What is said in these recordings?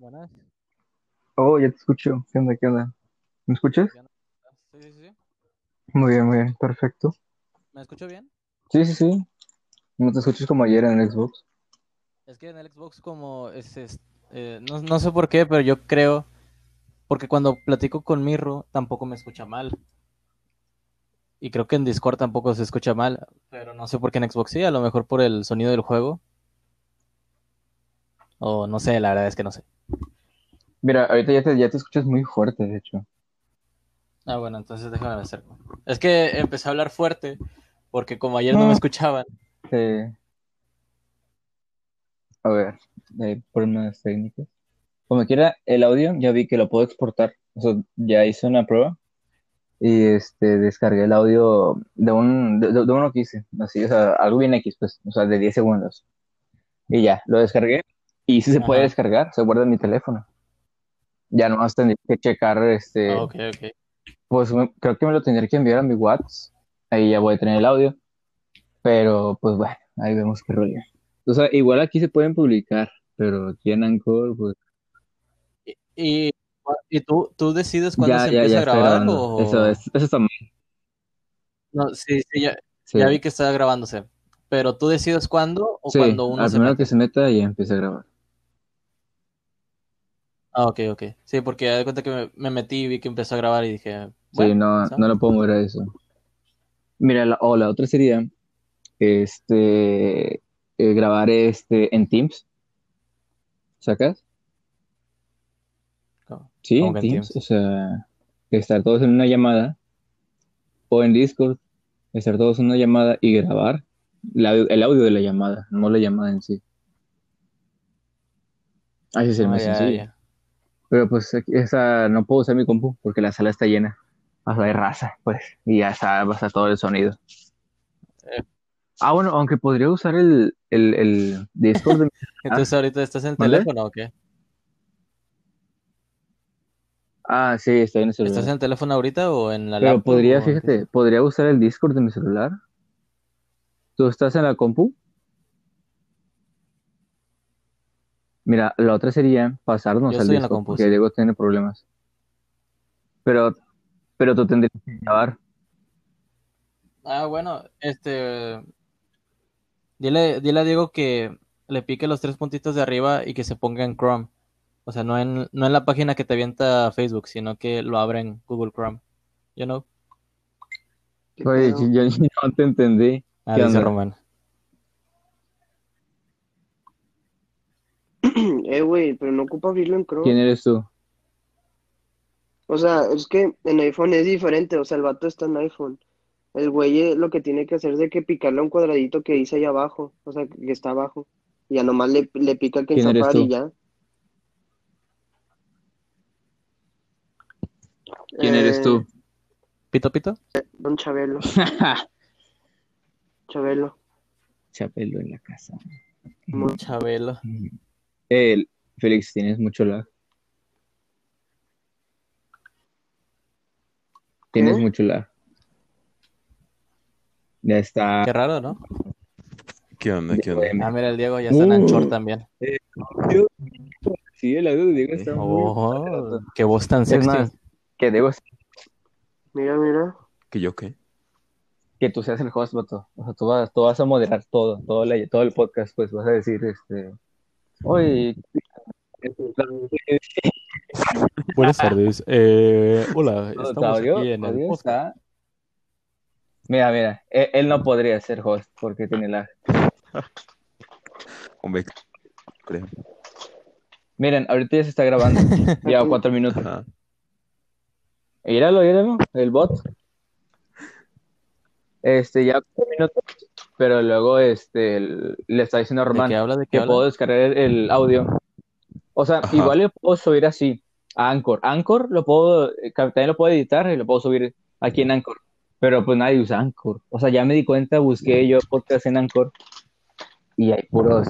Buenas. Oh, ya te escucho. ¿Qué onda? ¿Qué onda? ¿Me escuchas? ¿Ya no- Sí, sí, sí. Muy bien, muy bien. Perfecto. ¿Me escucho bien? Sí, sí, sí. No te escuchas como ayer en el Xbox. Es que en el Xbox como es, es- eh, no, no sé por qué, pero yo creo, porque cuando platico con Mirro tampoco me escucha mal. Y creo que en Discord tampoco se escucha mal, pero no sé por qué en Xbox sí, a lo mejor por el sonido del juego. O no sé, la verdad es que no sé. Mira, ahorita ya te, ya te escuchas muy fuerte, de hecho. Ah, bueno, entonces déjame me acerco. Es que empecé a hablar fuerte, porque como ayer no me escuchaban. Eh, a ver, eh, problemas técnicos. Como quiera, el audio ya vi que lo puedo exportar. O sea, ya hice una prueba y este descargué el audio de un de, de uno que hice, así, o sea, algo bien X, pues, o sea, de 10 segundos. Y ya, lo descargué y sí se puede descargar, se guarda en mi teléfono. Ya no más tendría que checar este Ah. Pues me- creo que me lo tendría que enviar a mi WhatsApp. Ahí ya voy a tener el audio. Pero pues bueno, ahí vemos qué rollo. O sea, igual aquí se pueden publicar, pero aquí en Anchor, pues ¿Y, y tú, tú decides cuándo ya, se ya, empieza ya a grabar o...? Eso es, eso está mal. No, sí, sí, ya, Sí, ya vi que está grabándose. Pero tú decides cuándo o Sí, cuando uno al se primero mete. que se meta ya empieza a grabar. Ah, ok, ok. Sí, porque de cuenta que me, me metí y vi que empezó a grabar y dije, Sí, bueno, no, ¿sabes? no lo puedo mover a eso. Mira, la, o la otra sería este eh, grabar este en Teams. ¿Sacas? ¿Cómo- Sí, en Teams, Teams? o sea, estar todos en una llamada o en Discord, estar todos en una llamada y grabar la- el audio de la llamada, no la llamada en sí. Así es el más sencillo. Pero pues esa no puedo usar mi compu porque la sala está llena. O sea, hay raza, pues, y ya está, va a estar todo el sonido. Eh. Ah, bueno, aunque podría usar el, el, el Discord de mi Entonces ahorita estás en ¿Mande? teléfono o qué? Ah, sí, está en el ¿Estás celular. en teléfono ahorita o en la Pero laptop podría, fíjate, estás? podría usar el Discord de mi celular. ¿Tú estás en la compu? Mira, la otra sería pasarnos Yo al compu, porque. Diego tiene problemas. Pero, pero tú tendrías que grabar. Ah, bueno, este... Dile, dile a Diego que le pique los tres puntitos de arriba y que se ponga en Chrome. O sea, no en, no en la página que te avienta Facebook, sino que lo abra en Google Chrome. You know? ¿Qué Oye, yo, yo no te entendí. Ah, ¿Qué dice? Román. Eh, güey, pero no ocupa abrirlo en Chrome. ¿Quién eres tú? O sea, es que en iPhone es diferente, o sea, el vato está en iPhone. El güey eh, lo que tiene que hacer es de que picarle a un cuadradito que dice ahí abajo, o sea, que está abajo. Y ya nomás le, le pica que en ¿Quién eres Safari y ya. ¿Quién eres Eh, tú? ¿Pito, pito? Don Chabelo, Chabelo. Chapelo en la casa. Chabelo. Eh, Félix, tienes mucho lag. Tienes mucho lag. Ya está. Qué raro, ¿no? ¿Qué onda? ¿Qué onda? Ah, mira, el Diego ya está en Anchor Uh. también. Sí, el audio de Diego está muy Oh, qué voz tan sexy. más, que Diego, Mira, mira. ¿Que yo qué? que tú seas el host, vato. O sea, tú vas, tú vas a moderar todo, todo, la- todo el podcast, pues vas a decir, este, oye, Buenas tardes. Eh, hola, estamos audio, aquí en el audio podcast. está... Mira, mira, él, él no podría ser host porque tiene. Hombre, creo. Miren, ahorita ya se está grabando, ya cuatro minutos. Ajá. Míralo, míralo, el bot. Este, ya cuatro minutos, pero luego este, el- le está diciendo a ¿De Román qué habla? ¿De qué que habla? puedo descargar el, audio. O sea, Ajá. igual le puedo subir así a Anchor. Anchor lo puedo, eh, también lo puedo editar y lo puedo subir aquí en Anchor. Pero pues nadie usa Anchor. O sea, ya me di cuenta, busqué yo podcast en Anchor y hay puros.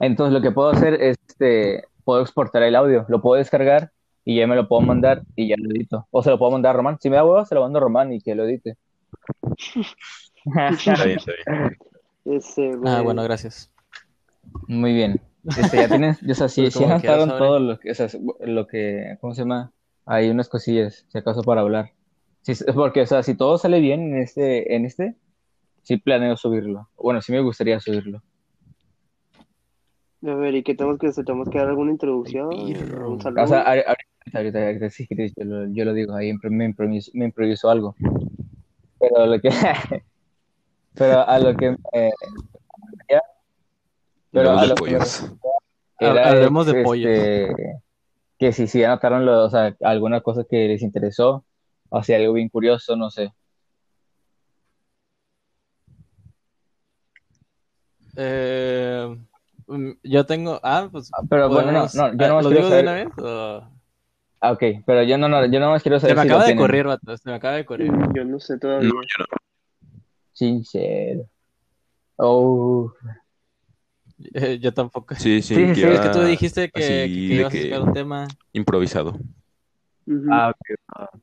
Entonces lo que puedo hacer es, este, puedo exportar el audio, lo puedo descargar y ya me lo puedo mandar y ya lo edito. O se lo puedo mandar a Román. Si me da huevo, se lo mando a Román y que lo edite. Está bien, está bien. Ese, Ah, bueno, gracias. Muy bien. Este, ya tienen, o sea, sí, sí como quieras, anotaron todo lo que, o sea, lo que, ¿cómo se llama? Hay unas cosillas, si acaso para hablar. Sí, es porque, o sea, si todo sale bien en este, en este, sí planeo subirlo. Bueno, sí me gustaría subirlo. A ver, ¿y qué tenemos que hacer? ¿Tenemos que dar alguna introducción? ¿Un saludo? O sea, ahorita, ahorita, ahorita sí, yo lo, yo lo digo, ahí me improviso, me improviso algo. Pero lo que, pero a lo que me, pero Hablemos a de lo que me era, Hablemos de este, pollos. que si si anotaron lo, o sea, alguna cosa que les interesó, o sea, algo bien curioso, no sé. Eh, mm, yo tengo. Ah, pues. Pero bueno, no, no, yo ah, nomás ¿Lo quiero digo de saber- una vez? o- Ah, ok, pero yo no, no, yo no más quiero Se saber me si acaba lo de tienen. correr, vato. Se me acaba de correr. Yo no sé todavía. No, yo no. Sincero. Oh, yo tampoco. Sí, sí, Sí, sí, Es que tú dijiste que, que ibas a que sacar un tema. improvisado. Ujú. ah, ok.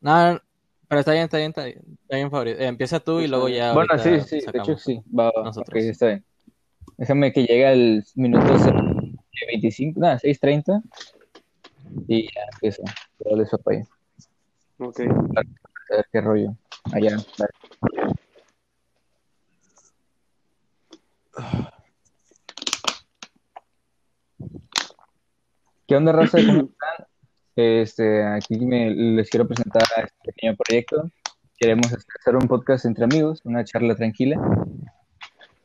No, pero está bien, está bien, está bien, está bien, Fabri. Eh, empieza tú y luego ya. Bueno, sí, sí, de hecho sí, va, va, nosotros. ok, está bien. Déjame que llegue al minuto 25, nada, 6.30 y ya empieza. Todo les papaya. Ok. A ver qué rollo. Allá. dale. ¿Qué onda, raza? ¿Cómo están? Este, aquí me- les quiero presentar a este pequeño proyecto. Queremos hacer un podcast entre amigos, una charla tranquila.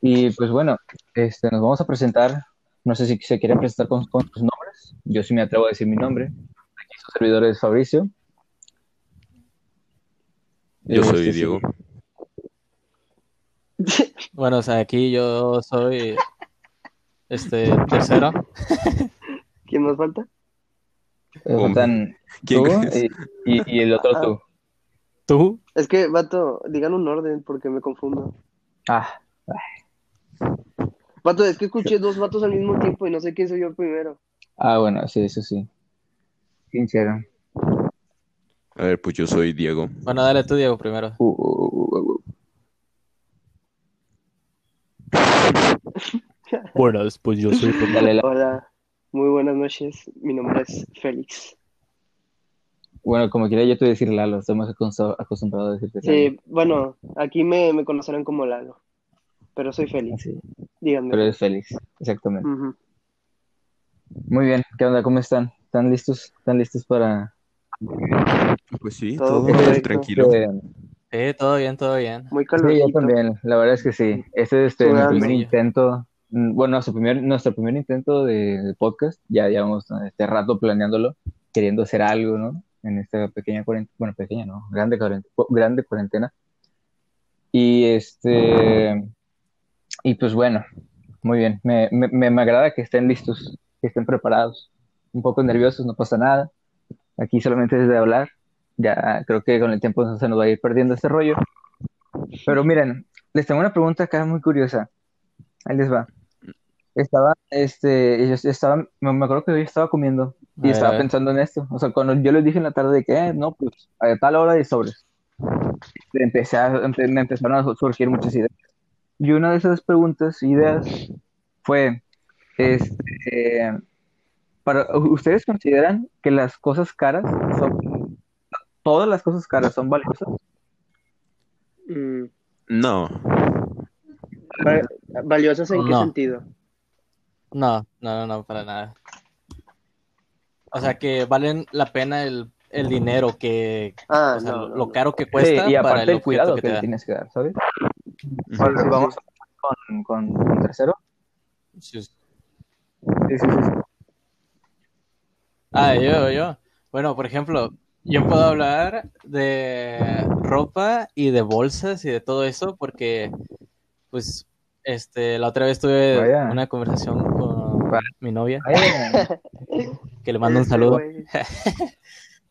Y pues bueno, este, nos vamos a presentar. No sé si se quieren presentar con, con sus nombres. Yo sí me atrevo a decir mi nombre. Aquí su servidor es Fabricio. Yo soy Este, sí. Bueno, o sea, aquí yo soy. Este, tercero. ¿Quién más falta? Faltan ¿Quién tú crees? y, y- y el otro tú. ¿Tú? Es que, vato, digan un orden porque me confundo. Ah, Vato, es que escuché dos vatos al mismo tiempo y no sé quién soy yo primero. ah, bueno, sí, eso sí. Sincero. A ver, pues yo soy Diego. Bueno, dale tú, Diego, primero. Uh, uh, uh, Bueno, después yo soy Dale la- Hola, muy buenas noches. Mi nombre es Félix. Bueno, como quiera yo te voy a decir Lalo, estoy más acostumbrado, a decirte Sí, bueno, aquí me, me conocerán como Lalo, pero soy. Félix. Así, Díganme. pero es Félix, exactamente. Muy bien, ¿qué onda? ¿Cómo están? ¿Están listos? ¿Están listos para Pues sí, Todo tranquilo. este, Sí, todo bien, todo bien. Muy Sí, yo también, la verdad es que sí. Este es este, mi primer intento, mm, bueno, nuestro primer, nuestro primer intento de, de podcast, ya llevamos este rato planeándolo, queriendo hacer algo, ¿no? En esta pequeña cuarentena, bueno, pequeña, ¿no? Grande cuarentena, grande cuarentena. Y este, y pues bueno, muy bien, me, me me agrada que estén listos, que estén preparados, un poco nerviosos, no pasa nada. Aquí solamente es de hablar, ya creo que con el tiempo se nos va a ir perdiendo este rollo. Pero miren, les tengo una pregunta acá muy curiosa. Ahí les va. Estaba, este, yo estaba, me acuerdo que hoy estaba comiendo A y ver, estaba pensando en esto. O sea, cuando yo les dije en la tarde de que, eh, no, pues, a tal hora de sobres. Empecé a, empe- me empezaron a surgir muchas ideas. Y una de esas preguntas, ideas, fue, este, para, ¿ustedes consideran que las cosas caras son, todas las cosas caras son valiosas? Mm, No, va- ¿Valiosas en qué sentido? No, no, no, no, para nada. O sea, que valen la pena el, el dinero que, Ah, o sea, no, lo, caro que Sí, cuesta y para aparte el el objeto cuidado que que te le tienes que dar, ¿sabes? Ahora sí, vamos con, con, con tercero. Sí. Sí, sí, sí. sí. Ah, yo, yo. Bueno, por ejemplo, yo puedo hablar de ropa y de bolsas y de todo eso porque, pues, este, la otra vez tuve Vaya. una conversación con mi novia, Vaya. que le mando un saludo.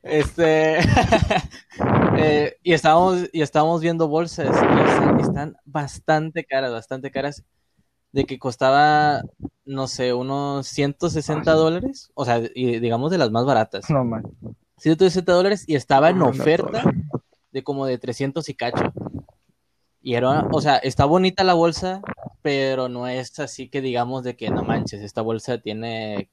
Este, eh, y estábamos, y estábamos viendo bolsas y están, están bastante caras, bastante caras, de que costaba, no sé, unos 160 dólares, o sea, y digamos de las más baratas. No, man. 160 dólares y estaba en oferta de como de 300 y cacho. Y era, o sea, está bonita la bolsa, pero no es así que digamos de que no manches, esta bolsa tiene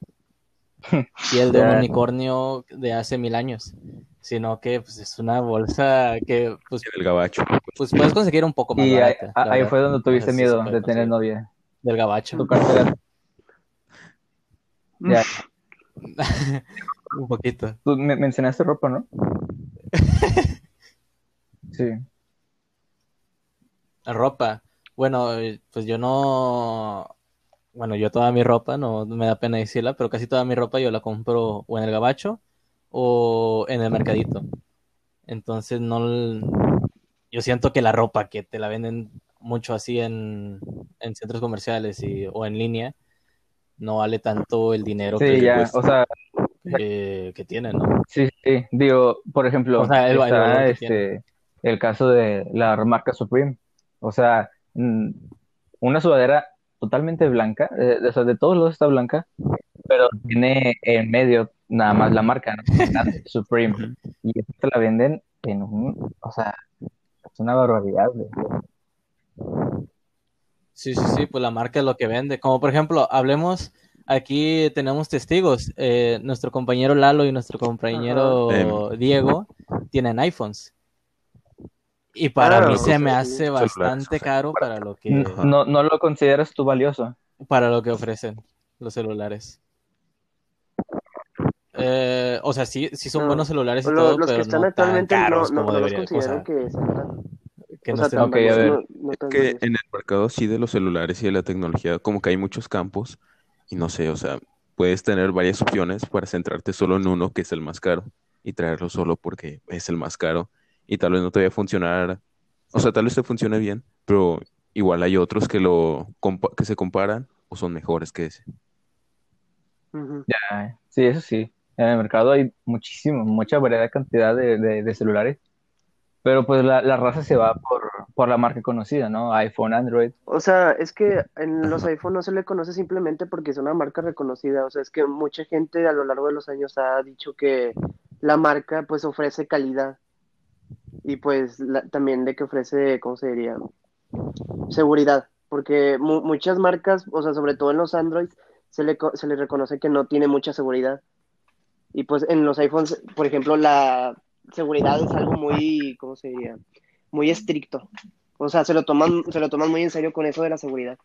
piel de un unicornio de hace mil años, sino que pues, es una bolsa que pues, En el gabacho. pues puedes conseguir un poco más Y ahí, barata, fue donde tuviste miedo de tener novia. Del gabacho. Tu cartera. Ya. un poquito. Tú me- mencionaste ropa, ¿no? Sí. La ropa. Bueno, eh, pues yo no. Bueno, yo toda mi ropa, no me da pena decirla, pero casi toda mi ropa yo la compro o en el gabacho o en el mercadito. Entonces no. Yo siento que la ropa que te la venden mucho así en, en centros comerciales y, o en línea no vale tanto el dinero Sí, que, ya. cuesta- O sea, que, que tiene, ¿no? sí, sí. Digo, por ejemplo, O sea, el- el está que este, el caso de la marca Supreme. O sea, una sudadera totalmente blanca, eh, o sea, de todos lados está blanca, pero tiene en medio nada más la marca, Supreme. Y te la venden en un, o sea, es una barbaridad. Sí, sí, sí, pues la marca es lo que vende. Como por ejemplo, hablemos, aquí tenemos testigos. eh, nuestro compañero Lalo y nuestro compañero. Diego tienen iPhones. Y para Ah, mí se me hace bastante caro para lo que, No, no lo consideras tú valioso. para lo que ofrecen los celulares. Eh, o sea, sí, sí son No, buenos celulares y Lo- todo, los que pero están no actualmente caros no, como no los debería. O considero sea, que que o no sea, tan a ver. no- no tan que en el mercado sí de los celulares y de la tecnología, como que hay muchos campos y no sé, o sea, puedes tener varias opciones para centrarte solo en uno que es el más caro y traerlo solo porque es el más caro y tal vez no te vaya a funcionar, o sea, tal vez te funcione bien, pero igual hay otros que lo que se comparan o son mejores que ese. Ya, sí, eso sí. En el mercado hay muchísimo, mucha variedad, cantidad de, de- de celulares. Pero pues la, la raza se va por, por la marca conocida, ¿no? iPhone, Android. O sea, es que en los iPhone no se le conoce simplemente porque es una marca reconocida. O sea, es que mucha gente a lo largo de los años ha dicho que la marca pues ofrece calidad y pues la- también de que ofrece, ¿cómo se diría? Seguridad. Porque mu- muchas marcas, o sea, sobre todo en los Android, se le, se le reconoce que no tiene mucha seguridad. Y pues en los iPhones, por ejemplo, la seguridad es algo muy, ¿cómo se diría? Muy estricto. O sea, se lo toman, se lo toman muy en serio con eso de la seguridad.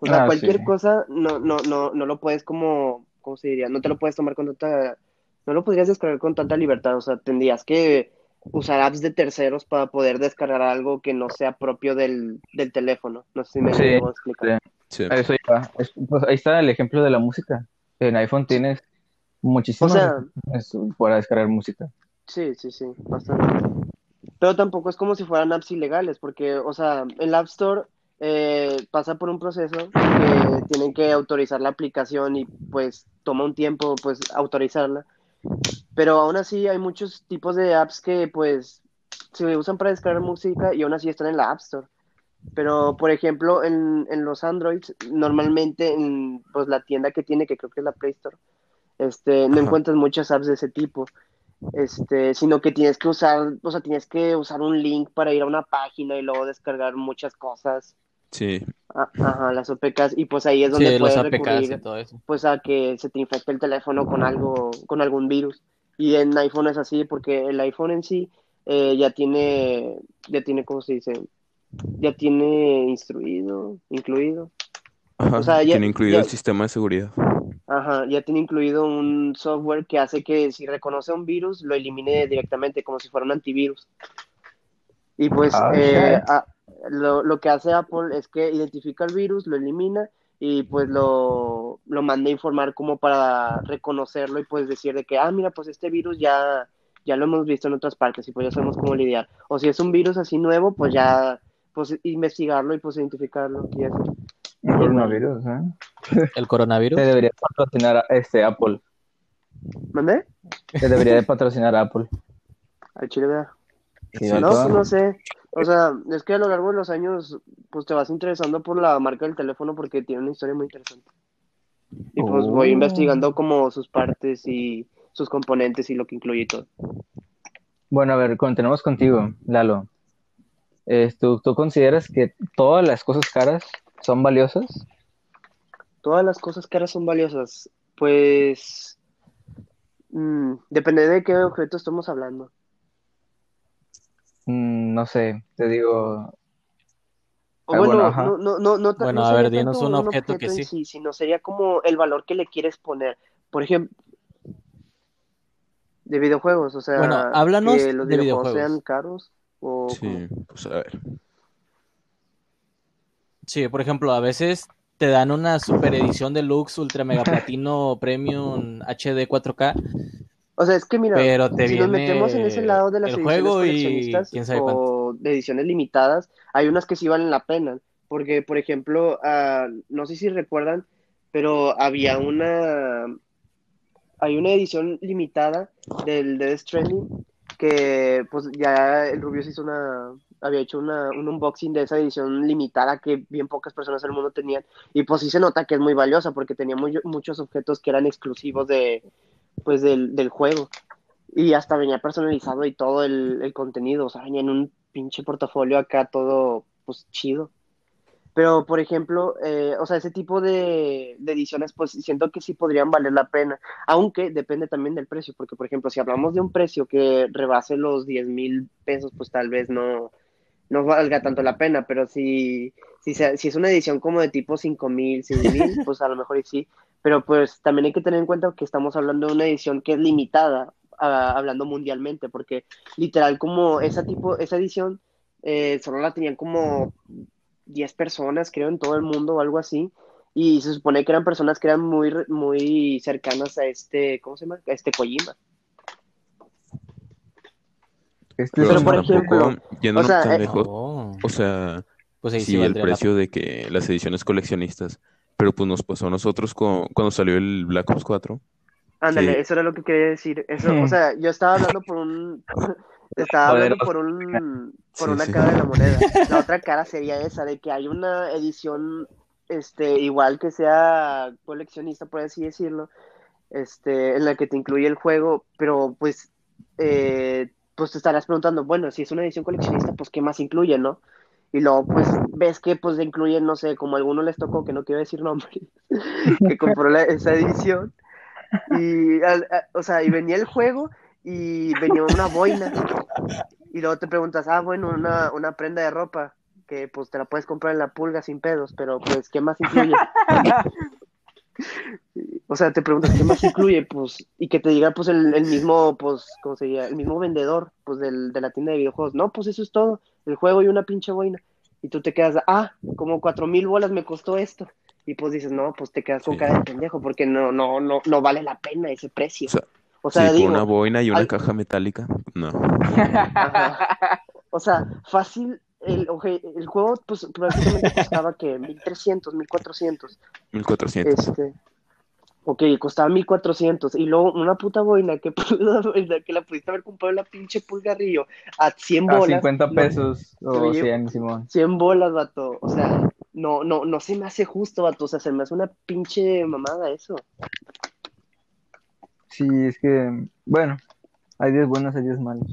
O sea, Ah, cualquier sí. cosa no, no, no, no lo puedes como, ¿cómo se diría? No te lo puedes tomar con tanta, no lo podrías descargar con tanta libertad. O sea, tendrías que usar apps de terceros para poder descargar algo que no sea propio del, del teléfono. No sé si me Sí, debo explicar. Sí. Eso. Es- pues ahí está el ejemplo de la música. En iPhone tienes muchísimas O sea- para descargar música. Sí, sí, sí, bastante. Pero tampoco es como si fueran apps ilegales, porque, o sea, el App Store eh, pasa por un proceso que tienen que autorizar la aplicación y pues toma un tiempo pues autorizarla. Pero aún así hay muchos tipos de apps que pues se usan para descargar música y aún así están en la App Store. Pero, por ejemplo, en, en los Androids, normalmente en pues, la tienda que tiene, que creo que es la Play Store, este, no Ajá. encuentras muchas apps de ese tipo este, sino que tienes que usar, o sea, tienes que usar un link para ir a una página y luego descargar muchas cosas, Sí, ajá, las OPKs, y pues ahí es donde Sí, puedes recurrir, todo eso. pues a que se te infecte el teléfono con algo, con algún virus. Y en iPhone es así, porque el iPhone en sí eh, ya tiene, ya tiene, ¿cómo se dice? Ya tiene instruido, incluido, Ajá, O sea, ya- tiene incluido ya- el sistema de seguridad. Ajá, ya tiene incluido un software que hace que si reconoce un virus, lo elimine directamente, como si fuera un antivirus. Y pues Ah, eh, a- lo, lo que hace Apple es que identifica el virus, lo elimina y pues lo, lo manda a informar como para reconocerlo y pues decir de que, ah, mira, pues este virus ya, ya lo hemos visto en otras partes y pues ya sabemos cómo lidiar. O si es un virus así nuevo, pues ya pues investigarlo y pues identificarlo y así. Un coronavirus, ¿eh? El coronavirus. Te debería patrocinar a- este Apple. ¿Mandé? Te debería de patrocinar a Apple. Al chile, vea. Sí, No, no sé. O sea, es que a lo largo de los años, pues te vas interesando por la marca del teléfono porque tiene una historia muy interesante. Y pues voy Oh. investigando como sus partes y sus componentes y lo que incluye y todo. Bueno, a ver, continuamos contigo, Lalo. Eh, ¿tú, tú consideras que todas las cosas caras son valiosas? Todas las cosas caras son valiosas. Pues mm, depende de qué objeto estamos hablando. Mm, no sé, te digo, O bueno, bueno, no, no, no, no, Bueno, no a ver, sería dinos un objeto que en sí. sino sería como el valor que le quieres poner. Por ejemplo, de videojuegos, o sea, Bueno, háblanos que los de videojuegos videojuegos. sean caros o Sí, pues a ver. Sí, por ejemplo, a veces te dan una super edición deluxe, ultra mega platino, premium, HD 4K, O sea, es que mira, pero te si nos metemos en ese lado de las ediciones juego y o de ediciones limitadas, hay unas que sí valen la pena. Porque, por ejemplo, ah, no sé si recuerdan, pero había una hay una edición limitada del Death Stranding que pues ya el Rubius hizo una había hecho una, un unboxing de esa edición limitada que bien pocas personas del mundo tenían. Y pues sí se nota que es muy valiosa porque tenía muy- muchos objetos que eran exclusivos de pues del, del juego. Y hasta venía personalizado y todo el, el contenido, o sea, venía en un pinche portafolio acá todo pues chido. Pero, por ejemplo, eh, o sea, ese tipo de, ediciones, pues siento que sí podrían valer la pena, aunque depende también del precio, porque, por ejemplo, si hablamos de un precio que rebase los 10 mil pesos, pues tal vez no, no valga tanto la pena, pero si, si, si es una edición como de tipo 5 mil, 6 mil, pues a lo mejor sí, pero pues también hay que tener en cuenta que estamos hablando de una edición que es limitada, ah, hablando mundialmente, porque literal como esa tipo, esa edición eh, solo la tenían como 10 personas, creo, en todo el mundo o algo así. Y se supone que eran personas que eran muy, muy cercanas a este, ¿cómo se llama? A este Kojima. Este Pero, un por ejemplo, yéndonos o sea, tan eh, lejos, Oh, o sea, pues ahí sí sí, el la precio de que las ediciones coleccionistas, pero pues nos pasó a nosotros con- cuando salió el Black Ops 4. Ándale, Sí. eso era lo que quería decir. Eso, o sea, yo estaba hablando por un, estaba hablando por un, por Sí, una sí. cara de la moneda. La otra cara sería esa, de que hay una edición, este, igual que sea coleccionista, por así decirlo, este, en la que te incluye el juego, pero pues, eh, pues te estarás preguntando, bueno, si es una edición coleccionista, pues qué más incluye, ¿no? Y luego, pues, ves que, pues, incluyen, no sé, como a algunos les tocó, que no quiero decir nombres, que compró la- esa edición, y, al- a- o sea, y venía el juego y venía una boina. Y luego te preguntas, ah, bueno, una, una prenda de ropa, que pues te la puedes comprar en la pulga sin pedos, pero pues, ¿qué más incluye? O sea, te preguntas, ¿qué más incluye? Pues, y que te diga, pues, el, el mismo, pues, ¿cómo se llama? El mismo vendedor, pues, del, de la tienda de videojuegos. No, pues, eso es todo, el juego y una pinche boina. Y tú te quedas, ah, como cuatro mil bolas me costó esto. Y pues dices, no, pues te quedas con Sí. cara de pendejo, porque no, no, no, no vale la pena ese precio. O sea, O sea, sí, digo, una boina y una al- caja metálica, no. Ajá. O sea, fácil, el, el juego pues prácticamente costaba que 1300, 1400. 1400. Este, ok, costaba 1400 y luego una puta boina que, que la pudiste haber comprado en la pinche pulgarrillo a 100 a bolas. 50 no, pesos o Oye, 100, Simón. 100 bolas, vato. O sea, no, no, no se me hace justo, vato. O sea, se me hace una pinche mamada eso. Sí, es que, bueno, hay días buenos, hay días malos.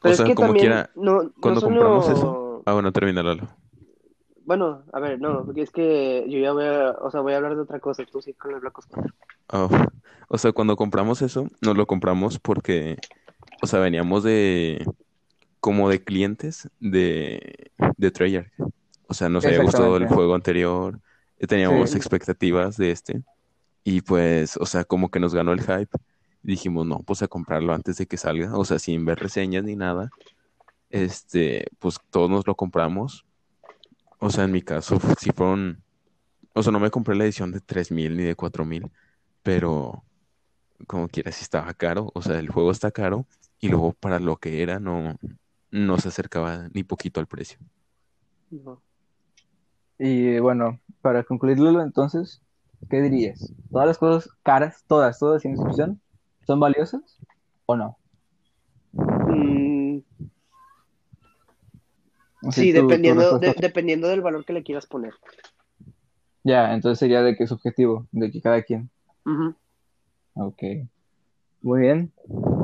Pero sea, es que como también quiera, no, no Cuando solo- compramos eso. Ah, bueno, termina Lalo. Bueno, a ver, no, porque es que yo ya voy a, o sea, voy a hablar de otra cosa, tú sí con el Black Ops 4. Oh, O sea, cuando compramos eso, nos lo compramos porque, o sea, veníamos de, como de clientes de, de Treyarch. O sea, nos había gustado el juego anterior, eh, teníamos Sí. expectativas de este, y pues, o sea, como que nos ganó el hype. Dijimos, no, pues a comprarlo antes de que salga, o sea, sin ver reseñas ni nada. Este, pues todos nos lo compramos. O sea, en mi caso, si fueron, o sea, no me compré la edición de 3000 ni de 4000, pero como quiera, sí estaba caro. O sea, el juego está caro y luego para lo que era no, no se acercaba ni poquito al precio. No. Y bueno, para concluirlo entonces, ¿qué dirías? ¿Todas las cosas caras, todas, todas sin excepción, son valiosas o no? Mm, Así sí, tu- tu dependiendo, de- dependiendo del valor que le quieras poner. Ya, entonces sería de que es subjetivo, de que cada quien. Ujú. Ok. Muy bien.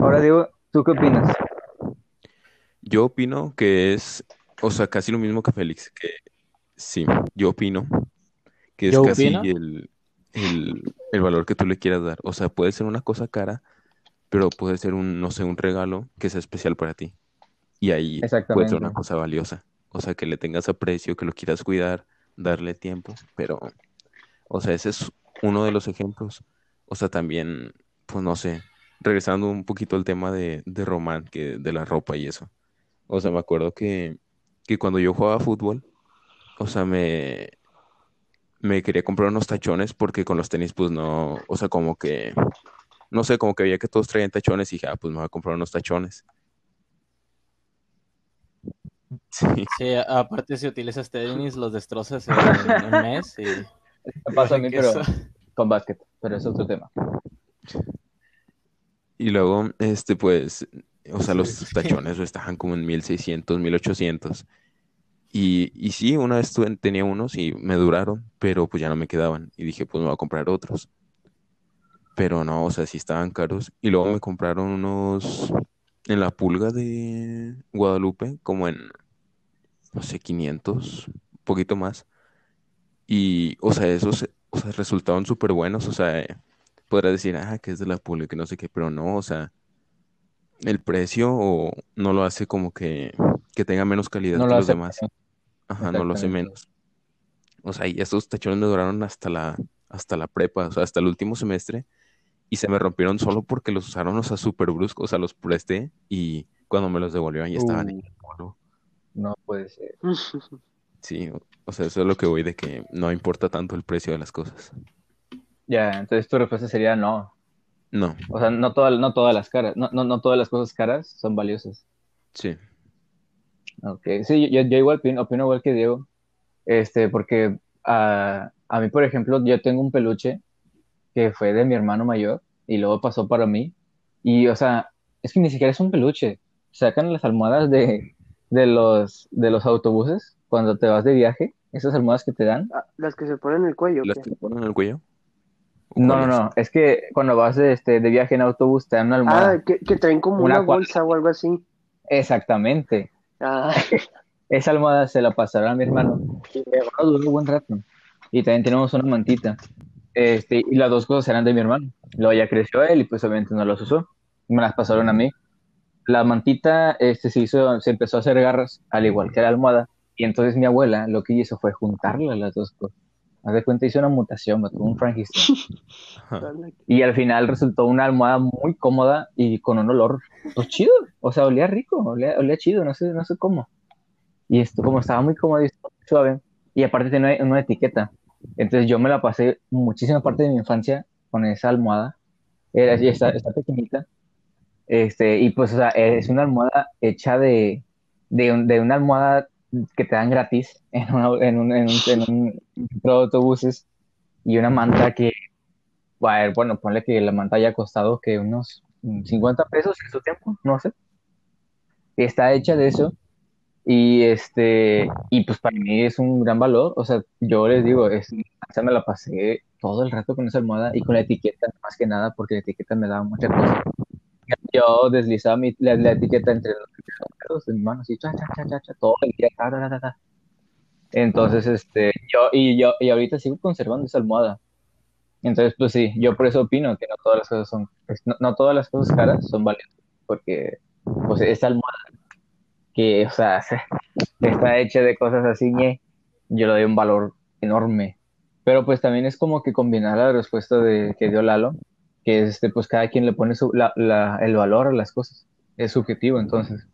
Ahora digo, ¿tú qué opinas? Yo opino que es, o sea, casi lo mismo que Félix, que sí, yo opino que es casi el, el, el valor que tú le quieras dar. O sea, puede ser una cosa cara, pero puede ser un, no sé, un regalo que sea especial para ti. Y ahí puede ser Exactamente. una cosa valiosa. O sea, que le tengas aprecio, que lo quieras cuidar, darle tiempo, pero, o sea, ese es uno de los ejemplos. O sea, también, pues no sé, regresando un poquito al tema de, de Román, que de la ropa y eso. O sea, me acuerdo que, que cuando yo jugaba fútbol, o sea, me, me quería comprar unos tachones porque con los tenis, pues no, o sea, como que, no sé, como que veía que todos traían tachones y dije, ah, pues me voy a comprar unos tachones. Sí, aparte si utilizas tenis, los destrozas en un mes y... Me pasa a mí, pero eso- con básquet, pero es otro tema. Y luego, este, pues, o sea, los tachones estaban como en 1600, 1800. Y, y sí, una vez tuve- tenía unos y me duraron, pero pues ya no me quedaban. Y dije, pues me voy a comprar otros. Pero no, o sea, sí estaban caros. Y luego me compraron unos en la pulga de Guadalupe, como en, no sé, 500, un poquito más. Y, o sea, esos, o sea, resultaron súper buenos. O sea, eh, podrás decir, ah, que es de la que no sé qué, pero no, o sea, el precio o no lo hace como que, que tenga menos calidad No que lo los demás. menos. Ajá, no lo hace menos. O sea, y estos tachones me duraron hasta la, hasta la prepa, o sea, hasta el último semestre, y se me rompieron solo porque los usaron, o sea, súper bruscos, o sea, los presté y cuando me los devolvieron ya estaban Uh. hechos polvo. No puede ser. Sí, o, sea, eso es lo que voy de que no importa tanto el precio de las cosas. Ya, entonces tu respuesta sería no. No, O sea, no, todas no todas las caras, no, no, no todas las cosas caras son valiosas. sí, Ok, sí, yo, yo igual opino, opino igual que Diego, este, porque a, a mí, por ejemplo, yo tengo un peluche que fue de mi hermano mayor y luego pasó para mí y, o sea, es que ni siquiera es un peluche, sacan las almohadas de, de los, de los autobuses cuando te vas de viaje, esas almohadas que te dan. Ah, Las que se ponen en el cuello. las ¿qué? que se ponen en el cuello. ¿O No, no, no, es que cuando vas de, este, de viaje en autobús te dan una almohada. Ah, que, que traen como Una bolsa o algo así. Exactamente. Ah, Esa almohada se la pasaron a mi hermano. Y mi hermano duró un buen rato. Y también tenemos una mantita. Este, y las dos cosas eran de mi hermano. Luego ya creció él y pues obviamente no las usó. Y me las pasaron a mí. La mantita este, se hizo, se empezó a hacer garras, al igual que la almohada. Y entonces mi abuela lo que hizo fue juntarlas las dos cosas. Haz de cuenta, hizo una mutación, mató un Frankenstein. Y al final resultó una almohada muy cómoda y con un olor pues, chido. O sea, olía rico, olía, olía chido, no sé, no sé cómo. Y esto, como estaba muy cómodo y suave, y aparte tenía una, una etiqueta. Entonces yo me la pasé muchísima parte de mi infancia con esa almohada. Era así, está, está pequeñita. Este, y pues, o sea, es una almohada hecha de, de, un- de una almohada que te dan gratis en, una- en un, en un, en un autobuses y una manta que bueno, ponle que la manta haya costado que unos mm, 50 pesos en su tiempo, no sé. Está hecha de eso. Y este, y pues para mí es un gran valor. O sea, yo les digo, es, me la pasé todo el rato con esa almohada y con la etiqueta, más que nada, porque la etiqueta me daba mucha cosa. Yo deslizaba mi- la, la etiqueta entre los dedos de mi mano, así, cha, cha, cha, cha, cha, todo el día, ta. Entonces, este, yo, y yo, y ahorita sigo conservando esa almohada. Entonces, pues sí, yo por eso opino que no todas las cosas son, no, no todas las cosas caras son valiosas, porque, pues, esta almohada que, o sea, se- está hecha de cosas así, yo le doy un valor enorme. Pero pues también es como que combinar la respuesta de, que dio Lalo, que es, este, pues cada quien le pone su, la, la- el valor a las cosas, es subjetivo, entonces.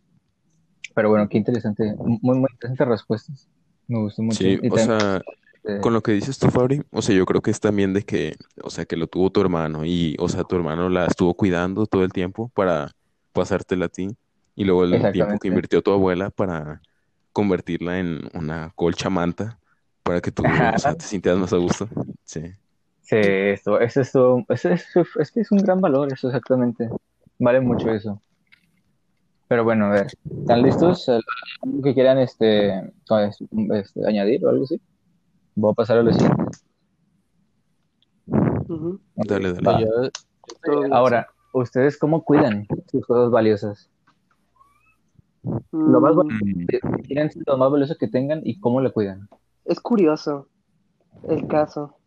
Pero bueno, qué interesante, muy, muy interesantes respuestas, me gustó mucho. Sí, Y o también, sea, este, con lo que dices tú, Fabri, o sea, yo creo que es también de que, o sea, que lo tuvo tu hermano y, o sea, tu hermano la estuvo cuidando todo el tiempo para pasártela a ti y luego el tiempo que invirtió tu abuela para convertirla en una colcha manta para que tú, o sea, te sintieras más a gusto. Sí. Sí, esto, eso es, todo- eso es, es que es un gran valor, eso exactamente. Vale mucho eso. Pero bueno, a ver, ¿están listos? ¿Algo que quieran este, este, añadir o algo así? Voy a pasar a lo siguiente. Dale, dale. Yo. Ahora, ¿ustedes cómo cuidan sus cosas valiosas? Lo más Mm, valioso, ¿quieren ser lo más valioso que tengan y cómo lo cuidan? es curioso. el caso.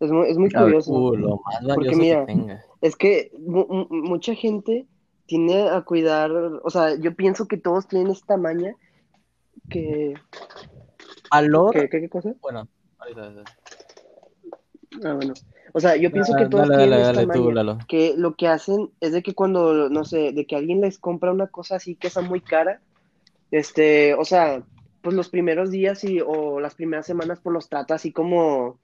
Es muy, es muy ver, curioso. Uh, más valioso mira, que. Es que mu- mu- mucha gente tiene a cuidar, o sea, yo pienso que todos tienen esta maña que... Valor. ¿Qué, qué, qué cosa? Bueno, ahorita. Ah, bueno. O sea, yo pienso que Ah, todos dale, tienen dale, esta dale tú, maña, Lalo. que lo que hacen es de que cuando, no sé, de que alguien les compra una cosa así que está muy cara, este, o sea, pues los primeros días y, o las primeras semanas, pues los trata así como,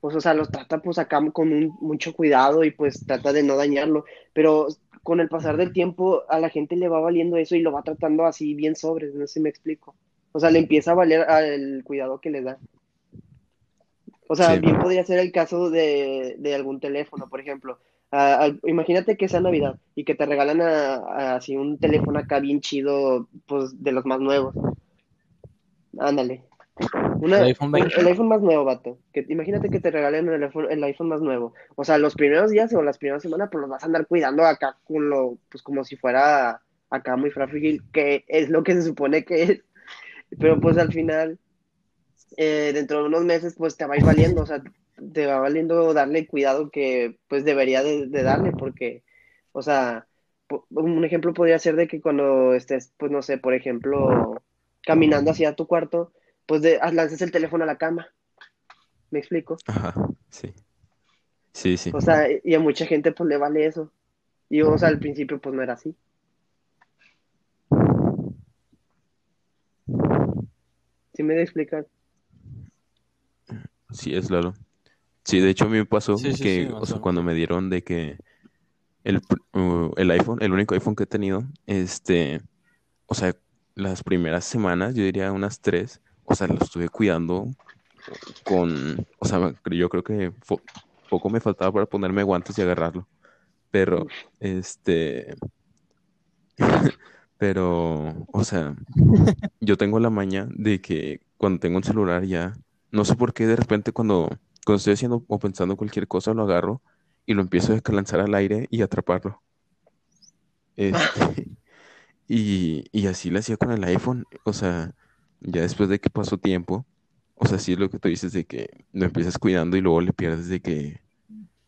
pues, o sea, los trata pues acá con un- mucho cuidado y pues trata de no dañarlo, pero con el pasar del tiempo a la gente le va valiendo eso y lo va tratando así bien sobre, no sé si me explico. O sea, le empieza a valer el cuidado que le da. O sea, Sí. bien podría ser el caso de, de algún teléfono, por ejemplo. Ah, imagínate que sea Navidad y que te regalan a- a- así un teléfono acá bien chido, pues de los más nuevos. Ándale. Una- ¿El iPhone 20? el iPhone más nuevo, vato. Que, imagínate que te regalen el iPhone, el iPhone más nuevo. O sea, los primeros días o las primeras semanas, pues los vas a andar cuidando acá con lo, pues como si fuera acá muy frágil, que es lo que se supone que es. Pero pues al final, eh, dentro de unos meses, pues te va a ir valiendo, o sea, te va valiendo darle cuidado que pues debería de, de darle, porque, o sea, un ejemplo podría ser de que cuando estés, pues no sé, por ejemplo, caminando hacia tu cuarto, pues de, ah, lances el teléfono a la cama. ¿Me explico? Ajá, sí. Sí, sí. O sea, y a mucha gente pues le vale eso. Y o sea, al principio pues no era así. ¿Sí me de explicar? Sí, es claro. Sí, de hecho a mí me pasó Sí, sí, que, sí, o sea, cuando me dieron de que el, uh, el iPhone, el único iPhone que he tenido, este, o sea, las primeras semanas, yo diría unas tres, o sea, lo estuve cuidando con, o sea, yo creo que poco me faltaba para ponerme guantes y agarrarlo, pero, este, pero, o sea, yo tengo la maña de que cuando tengo un celular ya, no sé por qué de repente cuando, cuando estoy haciendo o pensando cualquier cosa lo agarro y lo empiezo a lanzar al aire y atraparlo. Este, y, y así lo hacía con el iPhone, o sea, ya después de que pasó tiempo, o sea, sí es lo que tú dices de que lo empiezas cuidando y luego le pierdes de que,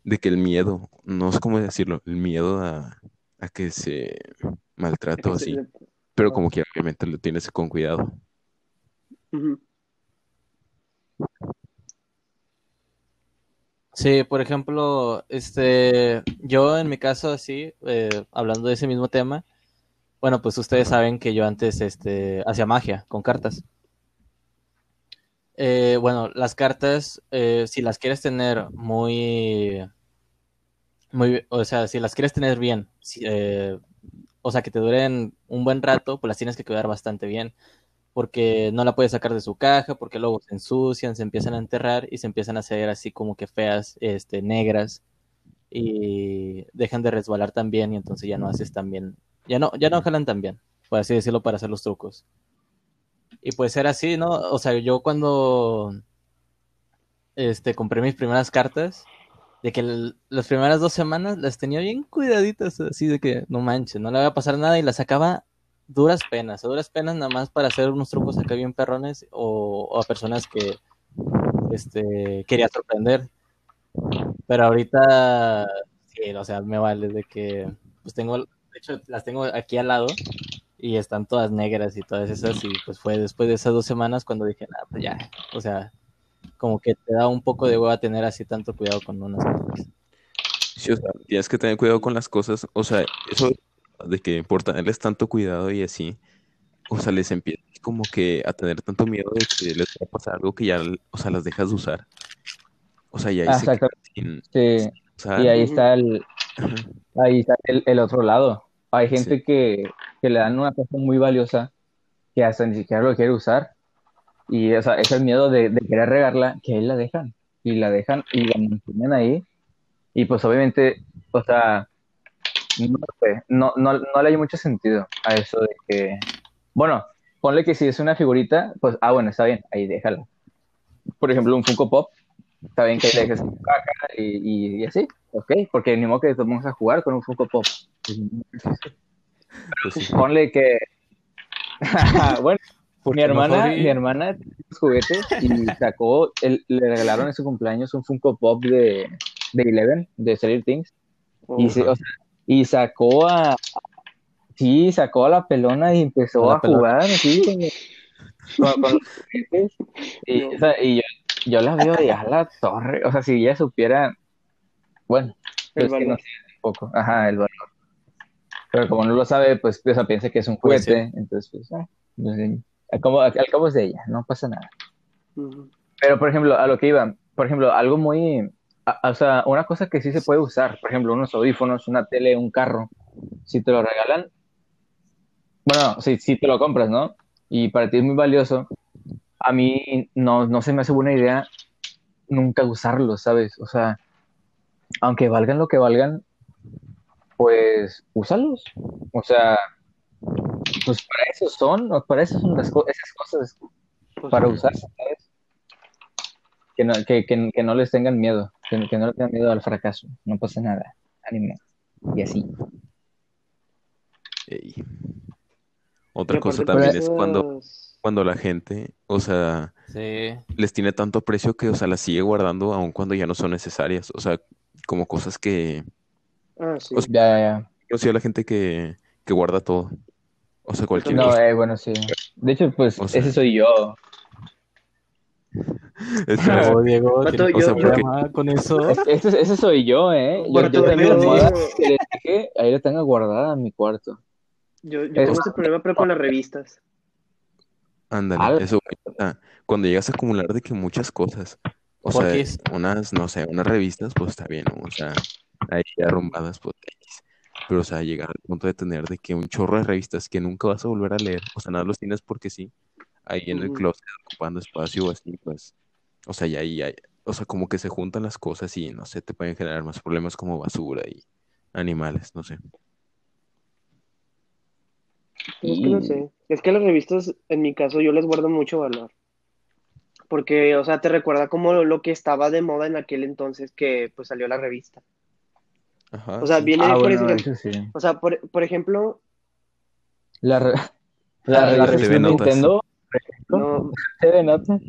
de que el miedo, no sé cómo decirlo, el miedo a, a que se maltrate o así, pero como que obviamente lo tienes con cuidado. Sí, por ejemplo, este, yo en mi caso así, eh, hablando de ese mismo tema, bueno, pues ustedes saben que yo antes, este, hacía magia con cartas. Eh, bueno, las cartas, eh, si las quieres tener muy, muy, o sea, si las quieres tener bien, eh, o sea, que te duren un buen rato, pues las tienes que cuidar bastante bien, porque no la puedes sacar de su caja, porque luego se ensucian, se empiezan a enterrar y se empiezan a hacer así como que feas, este, negras y dejan de resbalar tan bien y entonces ya no haces tan bien, ya no, ya no jalan tan bien, por así decirlo, para hacer los trucos. Y pues era así, ¿no? O sea, yo cuando este, compré mis primeras cartas, de que el- las primeras dos semanas las tenía bien cuidaditas, así de que no manches, no le va a pasar nada y las sacaba duras penas, a duras penas nada más para hacer unos trucos acá bien perrones o, o a personas que este, quería sorprender. Pero ahorita, sí, o sea, me vale de que, pues tengo, de hecho, las tengo aquí al lado y están todas negras y todas esas y pues fue después de esas dos semanas cuando dije, nada, pues ya, o sea, como que te da un poco de hueva tener así tanto cuidado con unas cosas. Sí, o sea, tienes que tener cuidado con las cosas, o sea, eso de que por tenerles tanto cuidado y así, o sea, les empiezas como que a tener tanto miedo de que les va a pasar algo que ya, o sea, las dejas de usar. O sea, ya ahí se sin Sí, usar. y ahí está el. Ahí está el, el otro lado. Hay gente Sí. que, que le dan una cosa muy valiosa que hasta ni siquiera lo quiere usar. Y o sea, es el miedo de, de querer regarla, que ahí la dejan. Y la dejan y la mantienen ahí. Y pues obviamente, o sea, no sé, no, no, no le hay mucho sentido a eso de que, bueno, ponle que si es una figurita, pues, ah, bueno, está bien, ahí déjala. Por ejemplo, un Funko Pop, está bien que ahí dejes y, y, y así, ok, porque ni modo que vamos a jugar con un Funko Pop. Pues sí. Ponle que, bueno, Mi hermana, mi hermana tiene juguetes y sacó, el- le regalaron en su cumpleaños un Funko Pop de, de Eleven, de Stranger Things, y, se- o sea, y sacó a, sí, sacó a la pelona y empezó A la a pelona. jugar, así, con, con los juguetes, y, o sea, y yo, yo la veo y a la torre, o sea, si ella supiera, bueno, El pues que no valor. sé, poco, ajá, el valor. Pero como no lo sabe, pues, o sea, piensa que es un Pues sí. juguete, entonces, pues, ah, pues, al, cabo, al cabo es de ella, no pasa nada. Pero, por ejemplo, a lo que iba, por ejemplo, algo muy, a- o sea, una cosa que sí se puede usar, por ejemplo, unos audífonos, una tele, un carro, si te lo regalan, bueno, si, si te lo compras, ¿no? Y para ti es muy valioso, a mí no, no se me hace buena idea nunca usarlos, ¿sabes? O sea, aunque valgan lo que valgan, pues úsalos. O sea, pues para eso son, para eso son las co- esas cosas, Pues, para usar, ¿sabes? Que no, que, que, que no les tengan miedo, que, que no les tengan miedo al fracaso, no pasa nada, ánimo, y así. Ey. Otra cosa también es cuando, cuando la gente, o sea, Sí. les tiene tanto aprecio que, o sea, las sigue guardando aun cuando ya no son necesarias. O sea, como cosas que... Ah, sí. o sea, Ya, ya, Conocí a la gente que, que guarda todo. O sea, cualquier No, eh, bueno, sí. De hecho, pues, O sea- ese soy yo. No, Diego, tiene yo- con eso. Ese, ese soy yo, ¿eh? Yo, yo la moda que dije, ahí la tengo guardada en mi cuarto. Yo, yo es- tengo ese problema, pero con las revistas. ándale, Al- eso. O sea, cuando llegas a acumular de que muchas cosas, o sea, es- unas, no sé, unas revistas, pues está bien, ¿no? O sea, ahí arrumbadas, pues. Pero, o sea, llegar al punto de tener de que un chorro de revistas que nunca vas a volver a leer, o sea, nada los tienes porque sí, ahí en el closet ocupando espacio o así, pues, o sea, ya ahí hay, o sea, como que se juntan las cosas y, no sé, te pueden generar más problemas como basura y animales, no sé. Es que no sé. Es que las revistas, en mi caso, yo les guardo mucho valor. Porque, o sea, te recuerda como lo, lo que estaba de moda en aquel entonces que pues salió la revista. Ajá, O sea, sí. viene, Ah, por bueno, ejemplo, eso sí. o sea, por, por ejemplo, La, re- La- la la revista de. Nintendo, no,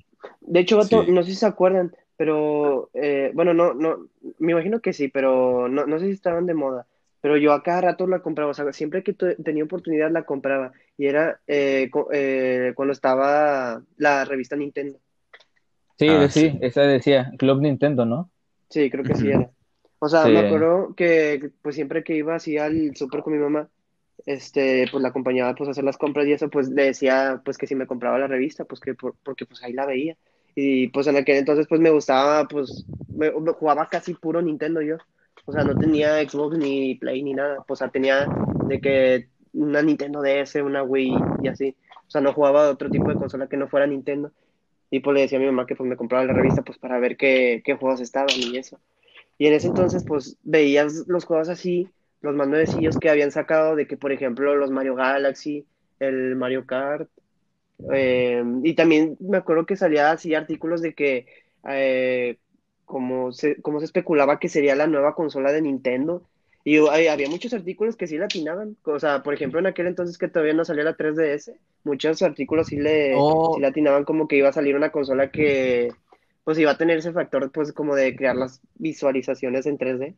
de hecho, Sí. no sé si se acuerdan, pero, eh, bueno, no, no, me imagino que sí, pero no, no sé si estaban de moda. Pero yo a cada rato la compraba, o sea, siempre que tenía oportunidad la compraba. Y era eh, co- eh, cuando estaba la revista Nintendo. Sí, Ah, sí, sí. esa decía Club Nintendo, ¿no? Sí, creo que sí era. O sea, Sí. me acuerdo que pues siempre que iba así al súper con mi mamá, este, pues la acompañaba pues a hacer las compras y eso, pues le decía pues que si me compraba la revista, pues que por- porque pues ahí la veía. Y pues en aquel entonces pues me gustaba, pues me, me jugaba casi puro Nintendo yo. O sea, no tenía Xbox ni Play ni nada. O sea, tenía de que una Nintendo DS, una Wii y así. O sea, no jugaba otro tipo de consola que no fuera Nintendo. Y pues le decía a mi mamá que pues me compraba la revista pues para ver qué, qué juegos estaban y eso. Y en ese entonces, pues veías los juegos así, los más nuevecillos que habían sacado, de que, por ejemplo, los Mario Galaxy, el Mario Kart. eh, y también me acuerdo que salía así artículos de que, eh, como se, como se especulaba que sería la nueva consola de Nintendo. Y hay- había muchos artículos que sí la atinaban. O sea, por ejemplo, en aquel entonces que todavía no salía la 3DS, muchos artículos sí le, Oh. sí le atinaban como que iba a salir una consola que pues iba a tener ese factor pues como de crear las visualizaciones en 3D.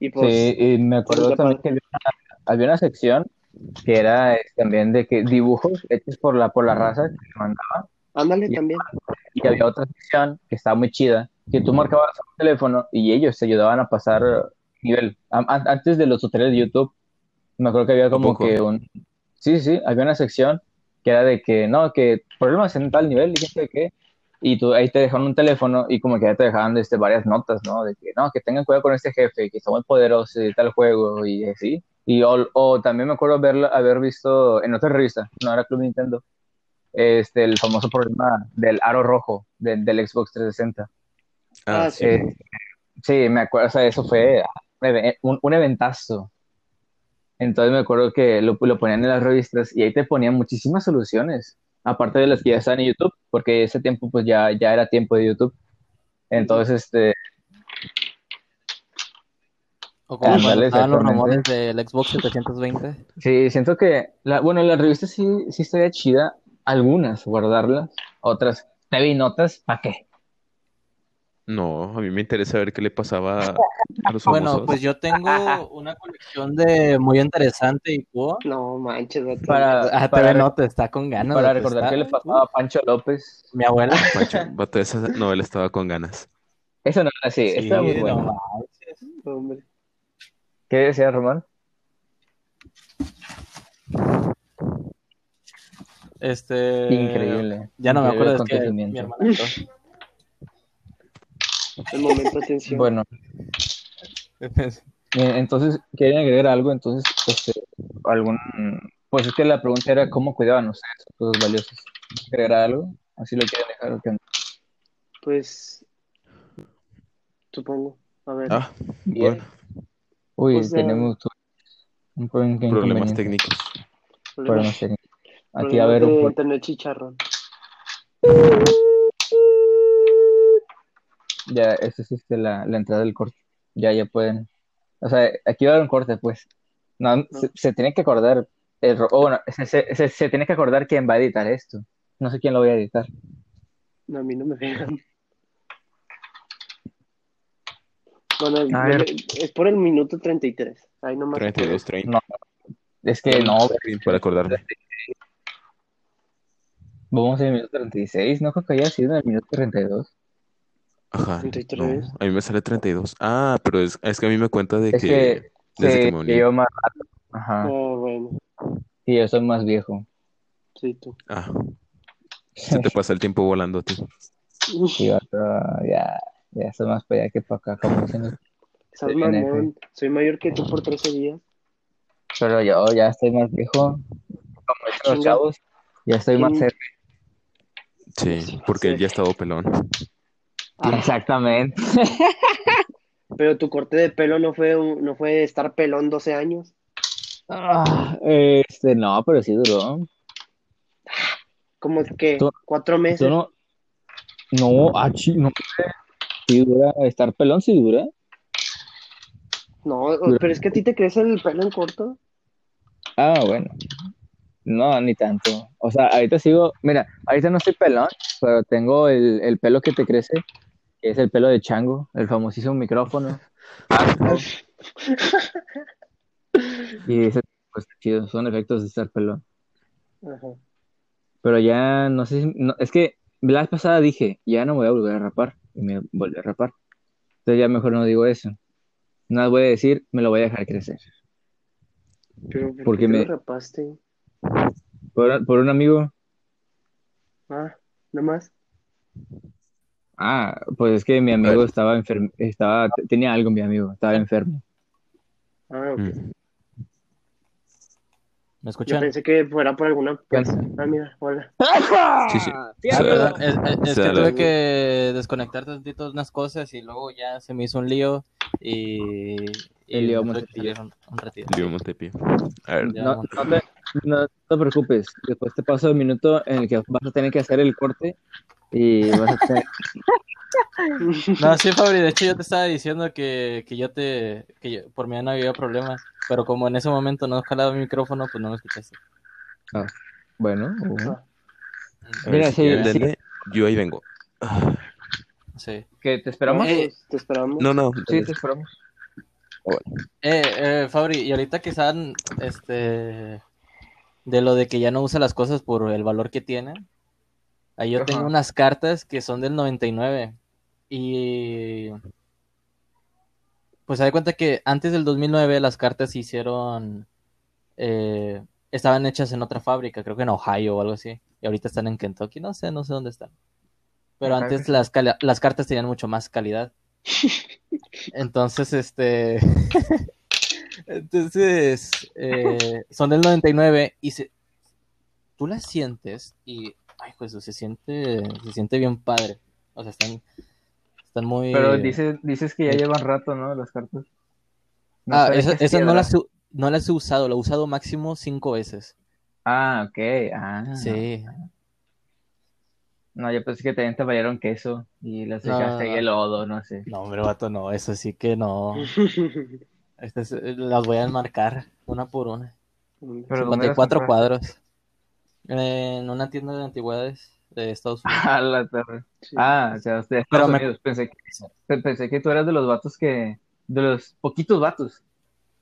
Y pues Sí, y me acuerdo también que había una, había una sección que era eh, también de que dibujos hechos por la, por la raza que se mandaba, ándale y- también. y había otra sección que estaba muy chida, que tú marcabas un teléfono y ellos te ayudaban a pasar nivel. Antes de los tutoriales de YouTube, me acuerdo que había como que un... Sí, sí, había una sección que era de que, no, que problemas en tal nivel sabe qué. Y tú ahí te dejaban un teléfono y como que ya te dejaban este, varias notas, ¿no? De que, no, que tengan cuidado con este jefe, que está muy poderoso y tal juego y así. Y o, o también me acuerdo haber, haber visto en otra revista, no era Club Nintendo, este, el famoso problema del aro rojo del del Xbox 360. Ah, Ah, sí. Eh, sí, me acuerdo, o sea, eso fue un, un eventazo. Entonces me acuerdo que lo, lo ponían en las revistas y ahí te ponían muchísimas soluciones, aparte de las que ya están en YouTube, porque ese tiempo pues ya, ya era tiempo de YouTube. Entonces, este, O como los rumores del Xbox 720. sí, siento que, la, bueno, la revista sí, sí estaría chida, algunas guardarlas, otras TV notas, ¿para qué? No, a mí me interesa ver qué le pasaba a los Bueno, famosos. pues yo tengo una colección de muy interesante y puedo. No manches, vato. Para, Ah, para, TV Nota está con ganas. para de recordar qué le pasaba a Pancho López. Mi abuela. Pancho, vato, esa novela estaba con ganas. Eso no era así, Sí, estaba muy no bueno. manches. Hombre. ¿Qué decía Román? Este. Increíble. Ya no me acuerdo, es que acontecimiento. mi hermana entró. El momento de atención. Bueno, eh, entonces, ¿quieren agregar algo? Entonces, este, algún... Pues es que la pregunta era cómo cuidaban ustedes cosas valiosas. ¿Agregar algo? ¿Así lo quieren dejar o qué? Pues. Supongo. A ver. Ah, Bien. bueno, Uy, O sea, tenemos un problema problemas técnicos. Problemas técnicos. Aquí a ver un internet chicharrón. Ya, esa es este, la, la entrada del corte. Ya, ya pueden. O sea, aquí va a haber un corte, pues. No, se, se tiene que acordar. El, ro- oh, bueno, se, se, se- se tiene que acordar quién va a editar esto. No sé quién lo voy a editar. No, a mí no me dejan. Bueno, es por el minuto 33. Ahí nomás. 32, 30. No, Es que no, Para acordarme. vamos en el minuto 36. No creo que haya sido en el minuto 32. Ajá. 33. no, a mí me sale 32. Ah, pero es, es que a mí me cuenta de Es que que, desde que, me uní. yo más rato. Ajá. Ah, bueno. Y yo soy más viejo. Sí, tú. Ah, se te pasa el tiempo volando a ti. Y otro, ya, ya soy más para allá que para acá. Como Estás Sí, bien, mamón. Soy mayor que tú por 13 días. Pero yo ya estoy más viejo. Como dicen los Chinga. chavos, ya estoy más ¿Quién- cerca. Sí, porque él ya estaba pelón. Ah, Exactamente. pero tu corte de pelo no fue, un- no fue estar pelón 12 años. Ah, este, no, pero sí duró. Como que cuatro meses. No, no, ah, no, sí dura, estar pelón sí dura. No, pero es que a ti te crece el pelo en corto. Ah, bueno. No, ni tanto. O sea, ahorita sigo, mira, ahorita no estoy pelón, pero tengo el, el pelo que te crece, que es el pelo de chango, el famosísimo micrófono. Y ese, pues, chido, son efectos de estar pelón. Ajá. Pero ya no sé si, no, es que la vez pasada dije, ya no me voy a volver a rapar, y me volví a rapar. Entonces ya mejor no digo eso. Nada voy a decir, me lo voy a dejar crecer. Pero ¿por Porque qué te me- rapaste? Por, por un amigo, Ah, nada más. Ah, pues es que mi amigo estaba enfermo, estaba, tenía algo mi amigo, estaba enfermo. Ah, ok. Mm. ¿Me Yo escuchan? pensé que fuera por alguna ¿Qué cosa. Ah, mira, hola. Sí, sí. Ah, es, es- es que tuve que desconectar tantito unas cosas y luego ya se me hizo un lío y, y El lío salir un, un ratito. Lío Montepío. A ver, No, no. no te, no te preocupes, después te paso el minuto en el que vas a tener que hacer el corte y vas a tener... No, sí, Fabri, de hecho yo te estaba diciendo que, que yo te, que yo- por mí no había problema, pero como en ese momento no jalaba mi micrófono, pues no me escuchaste. Ah, bueno, uh, Ah, Mira, si sí, quieren, sí. denle, yo ahí vengo. Sí. ¿qué te esperamos? Eh, te esperamos. No, no. Sí, te esperamos. Eh, eh, Fabri, y ahorita que están, este, de lo de que ya no usa las cosas por el valor que tienen, ahí yo Ajá. tengo unas cartas que son del 99 y pues se da cuenta que antes del 2009 las cartas se hicieron, eh, estaban hechas en otra fábrica, creo que en Ohio o algo así, y ahorita están en Kentucky, no sé, no sé dónde están. Pero Ajá, antes las, las cartas tenían mucho más calidad. Entonces, este... Entonces, eh, son del 99 y se... tú las sientes y, ay, pues se siente, se siente bien padre. O sea, están, están muy... Pero dices, dices que ya llevan rato, ¿no? Las cartas. No ah, esa- esas no las, he- no las he usado, lo he usado máximo cinco veces. Ah, ok. Ah, Sí. No, yo pensé que también te fallaron queso y las No, echaste no, ahí no. el lodo, no sé. No, hombre, vato, no, eso sí que no. Estas, eh, las voy a enmarcar una por una. Pero ¿dónde las 54 compraste? En una tienda de antigüedades de Estados Unidos. A la torre. Sí. Ah, o sea, de Estados Pero me-. Pensé que, pe- pensé que tú eras de los vatos que, de los poquitos vatos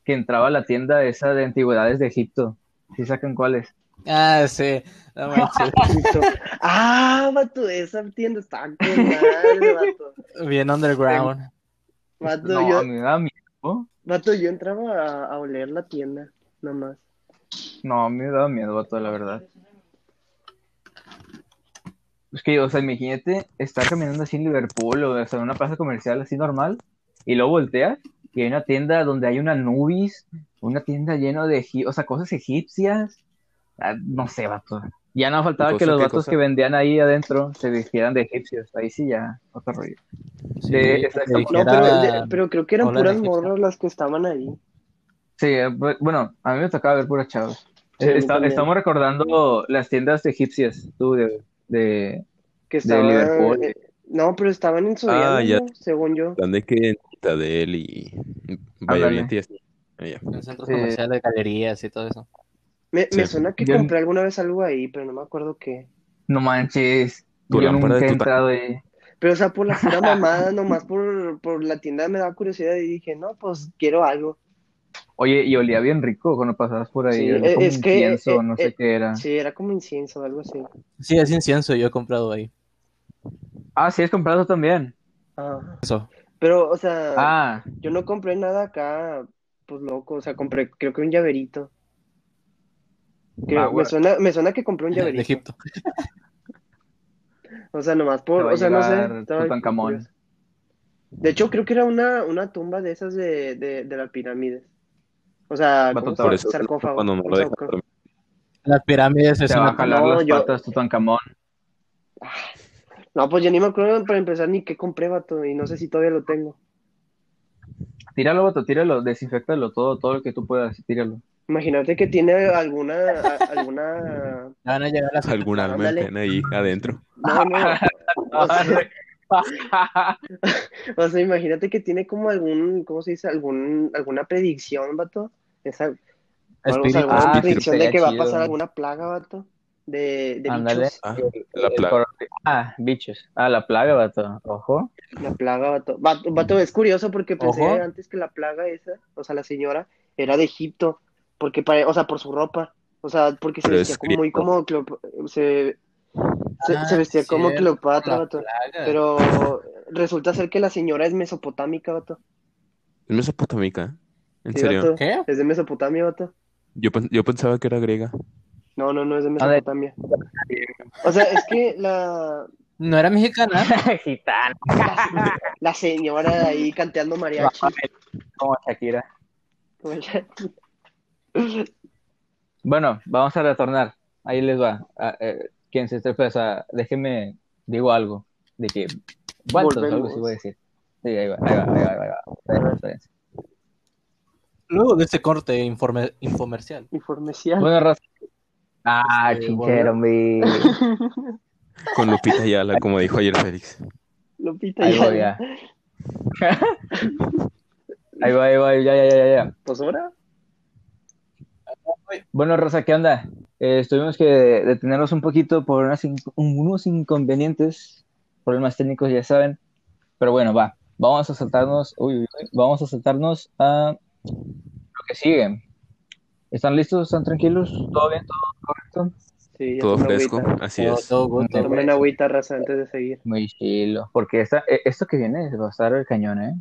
que entraba a la tienda esa de antigüedades de Egipto. ¿Sí sacan cuáles? Ah, sí. No manches. Listo. Ah, vato, esa tienda está con madre, vato. Bien underground. Vato, No, yo, me da miedo. vato, yo entraba a, a oler la tienda, nomás. No, me da miedo, vato, la verdad. Es que, o sea, imagínate estar caminando así en Liverpool o, o sea, en una plaza comercial así normal y luego volteas y hay una tienda donde hay una Nubis, una tienda llena de, o sea, cosas egipcias. Ah, no sé, vato. Ya no faltaba ¿Qué que los vatos cosa? que vendían ahí adentro se vistieran de egipcios. Ahí sí ya, otro rollo. Sí, De- No, pero, dijera- de- pero creo que eran puras morras las que estaban ahí. Sí, eh, bu- bueno, a mí me tocaba ver puras chavos. Sí, a mí Está- también. estamos recordando las tiendas egipcias, tú, de, de, Que de estaban. Liverpool. eh, no, pero estaban en Soriana, Ah, ya. ¿no? según yo. Plan de que en Citadel y Valladolid. Ah, ya. En centros Sí. comerciales, galerías y todo eso. Me, me suena que Yo- compré alguna vez algo ahí, pero no me acuerdo qué. No manches, Tu yo lámpara nunca de he Tutankamón. entrado ahí. Pero, o sea, por la pura mamada, nomás por, por la tienda me daba curiosidad y dije, no, pues quiero algo. Oye, y olía bien rico cuando pasabas por ahí. Sí, olía eh, como es que, incienso, eh, no sé eh, qué era. Sí, era como incienso o algo así. Sí, es incienso, yo he comprado ahí. Ah, sí, has comprado también. Ah. Eso. Pero, o sea, Ah, yo no compré nada acá, pues loco, o sea, compré, creo que un llaverito. Ah, me suena, me suena que compré un De llaverito. Egipto. O sea, nomás por, o sea, no sé. estaba. De hecho, creo que era una, una tumba de esas de, de, de las pirámides. O sea, Vato, ¿cómo se por llama? eso sarcófago. cuando no lo dejan. Las pirámides es te va a una... jalar no, las yo- patas Tutankamón. No, pues yo ni me acuerdo para empezar ni qué compré, vato, y no sé si todavía lo tengo. Tíralo, vato, tíralo, desinfectalo, todo, todo lo que tú puedas, tíralo. Imagínate que tiene alguna, a- alguna, van a llegar las... Ándale. pena ahí adentro. no, no, o sea, o sea, imagínate que tiene como algún, ¿cómo se dice? Algún, alguna predicción, vato. Esa, o sea, alguna Ah, predicción de que va a pasar alguna plaga, vato, de, de Ándale. bichos. Ah, El- la el plaga. coro- Ah, bichos. Ah, la plaga, vato. Ojo. La plaga, vato. Vato, vato, es curioso porque pensé Ojo. antes que la plaga esa, o sea, la señora, era de Egipto, porque pare- o sea, por su ropa. O sea, porque se vestía es como muy como se, se, Ah, se vestía como cierto, Cleopatra, la vato. plaga. Pero resulta ser que la señora es mesopotámica, vato. Es mesopotámica. ¿En Sí, serio? vato. ¿Qué? Es de Mesopotamia, vato. Yo, yo pensaba que era griega. No, no, no es de A. Mesopotamia. O sea, es que la, ¿No era mexicana? Gitano. la señora ahí canteando mariachi. Como Shakira. Bueno, vamos a retornar. Ahí les va. Ah, eh, quien se esté pesa, déjenme, digo algo. De que, ¿cuántos? Algo así voy a decir. Sí, ahí va, ahí va, ahí va, ahí va. Ahí va. Espérense, espérense. Luego de este corte informe, infomercial. Informecial. Bueno, Raza. Ah, Este, chinchero, mi. Con Lupita Yala, como dijo ayer Félix. Lupita Ahí ya. voy, ya. Ahí va, ahí va, ya, ya, ya, ya, ya. Pues ahora. Bueno, Rosa, ¿qué onda? Eh, tuvimos que detenernos un poquito por unas in- unos inconvenientes, problemas técnicos, ya saben. Pero bueno, va. Vamos a saltarnos, uy, uy, vamos a saltarnos a lo que sigue. ¿Están listos? ¿Están tranquilos? ¿Todo bien? ¿Todo correcto? Sí, Todo fresco, agüita. así Todo, es. todo Tomen agüita, raza, antes de seguir. Muy chilo. Porque esta, eh, esto que viene va a estar el cañón, ¿eh?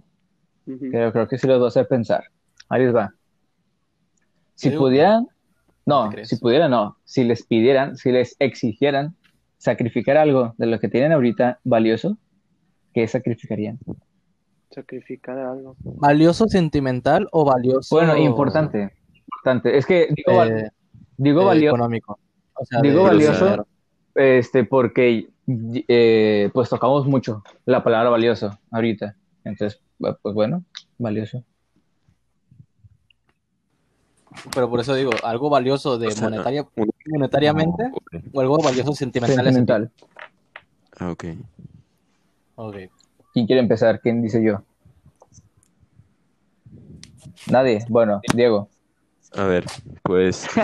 Ujú. Pero creo que sí los va a hacer pensar. Ahí les va. Si pudieran, no, si pudieran, no. Si les pidieran, si les exigieran sacrificar algo de lo que tienen ahorita valioso, ¿qué sacrificarían? Sacrificar algo. ¿Valioso sentimental o valioso? Bueno, importante, importante. Es que digo, eh, digo eh, valioso, económico. O sea, digo de- valioso, este, porque eh, pues tocamos mucho la palabra valioso ahorita. Entonces, pues bueno, valioso. Pero por eso digo, algo valioso de O sea, monetaria, monetariamente o algo valioso sentimental. Sentimental. Ah, ok. Ok. ¿Quién quiere empezar? ¿Quién dice yo? Nadie. Bueno, Diego. A ver, pues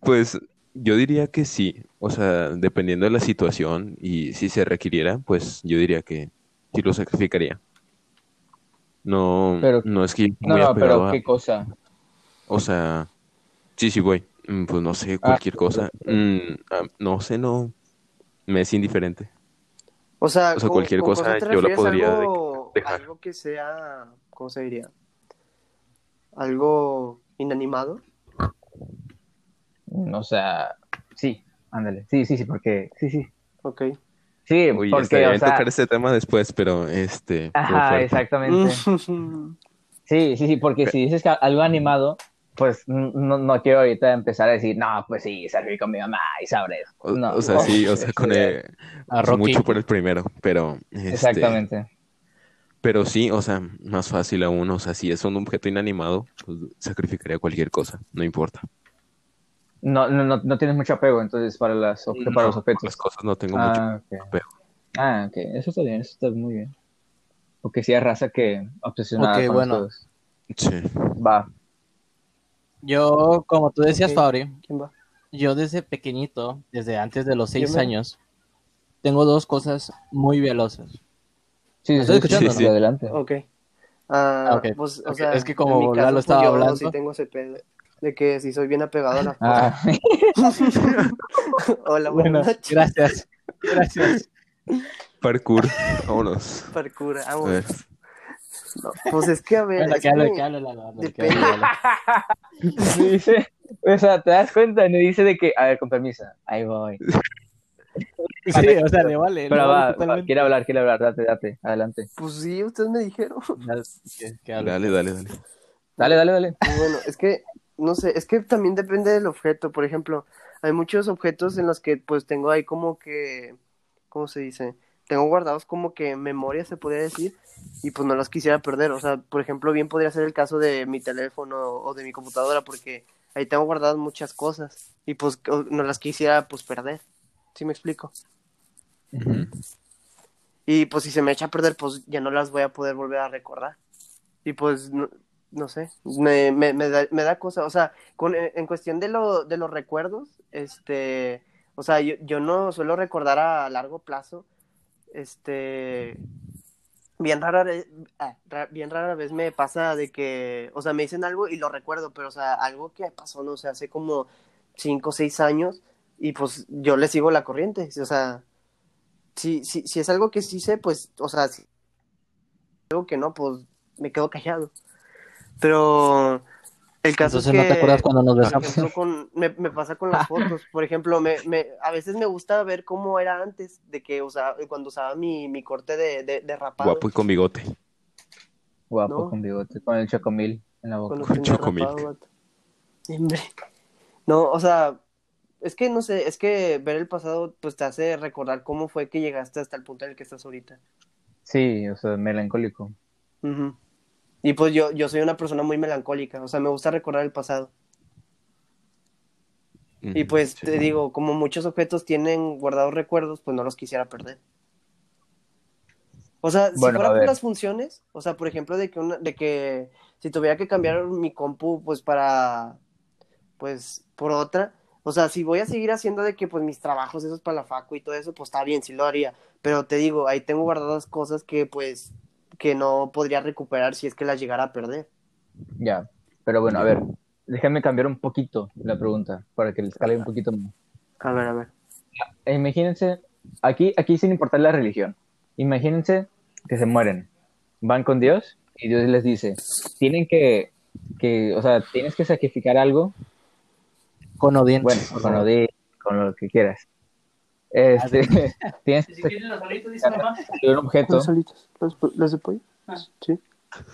Pues yo diría que sí, o sea, dependiendo de la situación y si se requiriera, pues yo diría que sí lo sacrificaría. No, Pero- no es que yo No, pero a- ¿qué cosa? o sea, sí, sí voy, Mm, pues no sé, cualquier cosa, Mm, ah, no sé, no, me es indiferente. O sea, O sea, con- cualquier con cosa yo la podría algo, dejar. algo que sea, ¿cómo se diría? Algo inanimado. O sea, sí, ándale. Sí, sí, sí, porque. Sí, sí. Ok. Sí, Oye, porque, estaría o bien sea. tocar ese tema después, pero este, Ajá, fuerte. exactamente. Sí, sí, sí, porque si dices que algo animado, pues no, no quiero ahorita empezar a decir, no, pues sí, salí con mi mamá y sabres. O, No, o sea, sí, o sea, con el, A pues, Rocky. mucho por el primero, pero este, Exactamente. Pero sí, o sea, más fácil aún, o sea, si es un objeto inanimado, pues sacrificaría cualquier cosa, no importa. No, no, no, no tienes mucho apego, entonces, para, las, para los objetos. Las cosas no tengo mucho Ah, ok. apego. Ah, ok. Eso está bien, eso está muy bien. Porque sí hay raza que obsesionada Ok, con bueno. los Sí. Va. Yo, como tú decías, Ok. Fabri, ¿Quién va? yo desde pequeñito, desde antes de los seis años, tengo dos cosas muy velozas. Sí, ¿Me estás sí, sí, escuchando, sí, no? adelante. Ok. Ah, Ah, ok. Pues, o sea, es que como Lalo estaba pues, yo hablando- sí tengo ese pedo de que si soy bien apegado a las Ah, Hola, Bueno, buenas noches. gracias. Gracias. Parkour, vámonos. Parkour, ver. No, pues es que, a ver, Bueno, es que depende. Lalo. dice, o sea, te das cuenta, no dice de que, a ver, con permiso, ahí voy. Sí, o sea, le vale. le Pero va, quiere hablar, quiere hablar, date, date, adelante. Pues sí, ustedes me dijeron. Dale, dale, dale. Dale, dale, dale. Y bueno, es que, no sé, es que también depende del objeto. Por ejemplo, hay muchos objetos en los que pues tengo ahí como que, ¿cómo se dice? Tengo guardados como que memoria, se podría decir, y pues no los quisiera perder. O sea, por ejemplo, bien podría ser el caso de mi teléfono o de mi computadora, porque ahí tengo guardadas muchas cosas y pues no las quisiera pues perder. ¿Sí me explico? Y pues si se me echa a perder, pues ya no las voy a poder volver a recordar. Y pues no, no sé, me, me, me da, me da cosa, o sea, con, en en cuestión de, lo, de los recuerdos, este, o sea, yo, yo no suelo recordar a largo plazo, este, bien rara, ah, bien rara vez me pasa de que, o sea, me dicen algo y lo recuerdo, pero o sea, algo que pasó, no sé, hace como cinco o seis años y pues yo le sigo la corriente, o sea, si, si, si es algo que sí sé, pues, o sea, si algo que no, pues me quedo callado. Pero el caso Entonces es no que, te acuerdas cuando nos besamos. con, me, me pasa con las fotos. Por ejemplo, me, me, a veces me gusta ver cómo era antes de que usaba, cuando usaba mi, mi corte de, de, de rapado. Guapo y con bigote. Guapo No. con bigote, con el chocomil en la boca. Con vato. Hombre. No, o sea, es que no sé, es que ver el pasado pues te hace recordar cómo fue que llegaste hasta el punto en el que estás ahorita. Sí, o sea, melancólico. Ujú. Y pues yo, yo soy una persona muy melancólica, o sea, me gusta recordar el pasado. Y pues sí. te digo, como muchos objetos tienen guardados recuerdos, pues no los quisiera perder. O sea, si fuera por las funciones, o sea, por ejemplo, de que una, de que si tuviera que cambiar mi compu, pues para, pues, por otra, o sea, si voy a seguir haciendo de que, pues, mis trabajos, esos para la facu y todo eso, pues está bien, sí lo haría. Pero te digo, ahí tengo guardadas cosas que, pues, que no podría recuperar si es que las llegara a perder. Ya. Pero bueno, a ver, déjame cambiar un poquito la pregunta para que les cale un poquito más. A ver, a ver. Imagínense, aquí, aquí sin importar la religión, imagínense que se mueren, van con Dios y Dios les dice, tienen que, que o sea, tienes que sacrificar algo, Con Odín. bueno, con de, con lo que quieras. Este, tienes que ¿Quieres los solitos? Dice mamá. un objeto, ¿Cuáles solitos? ¿Los, los de pollo? Ah. Sí.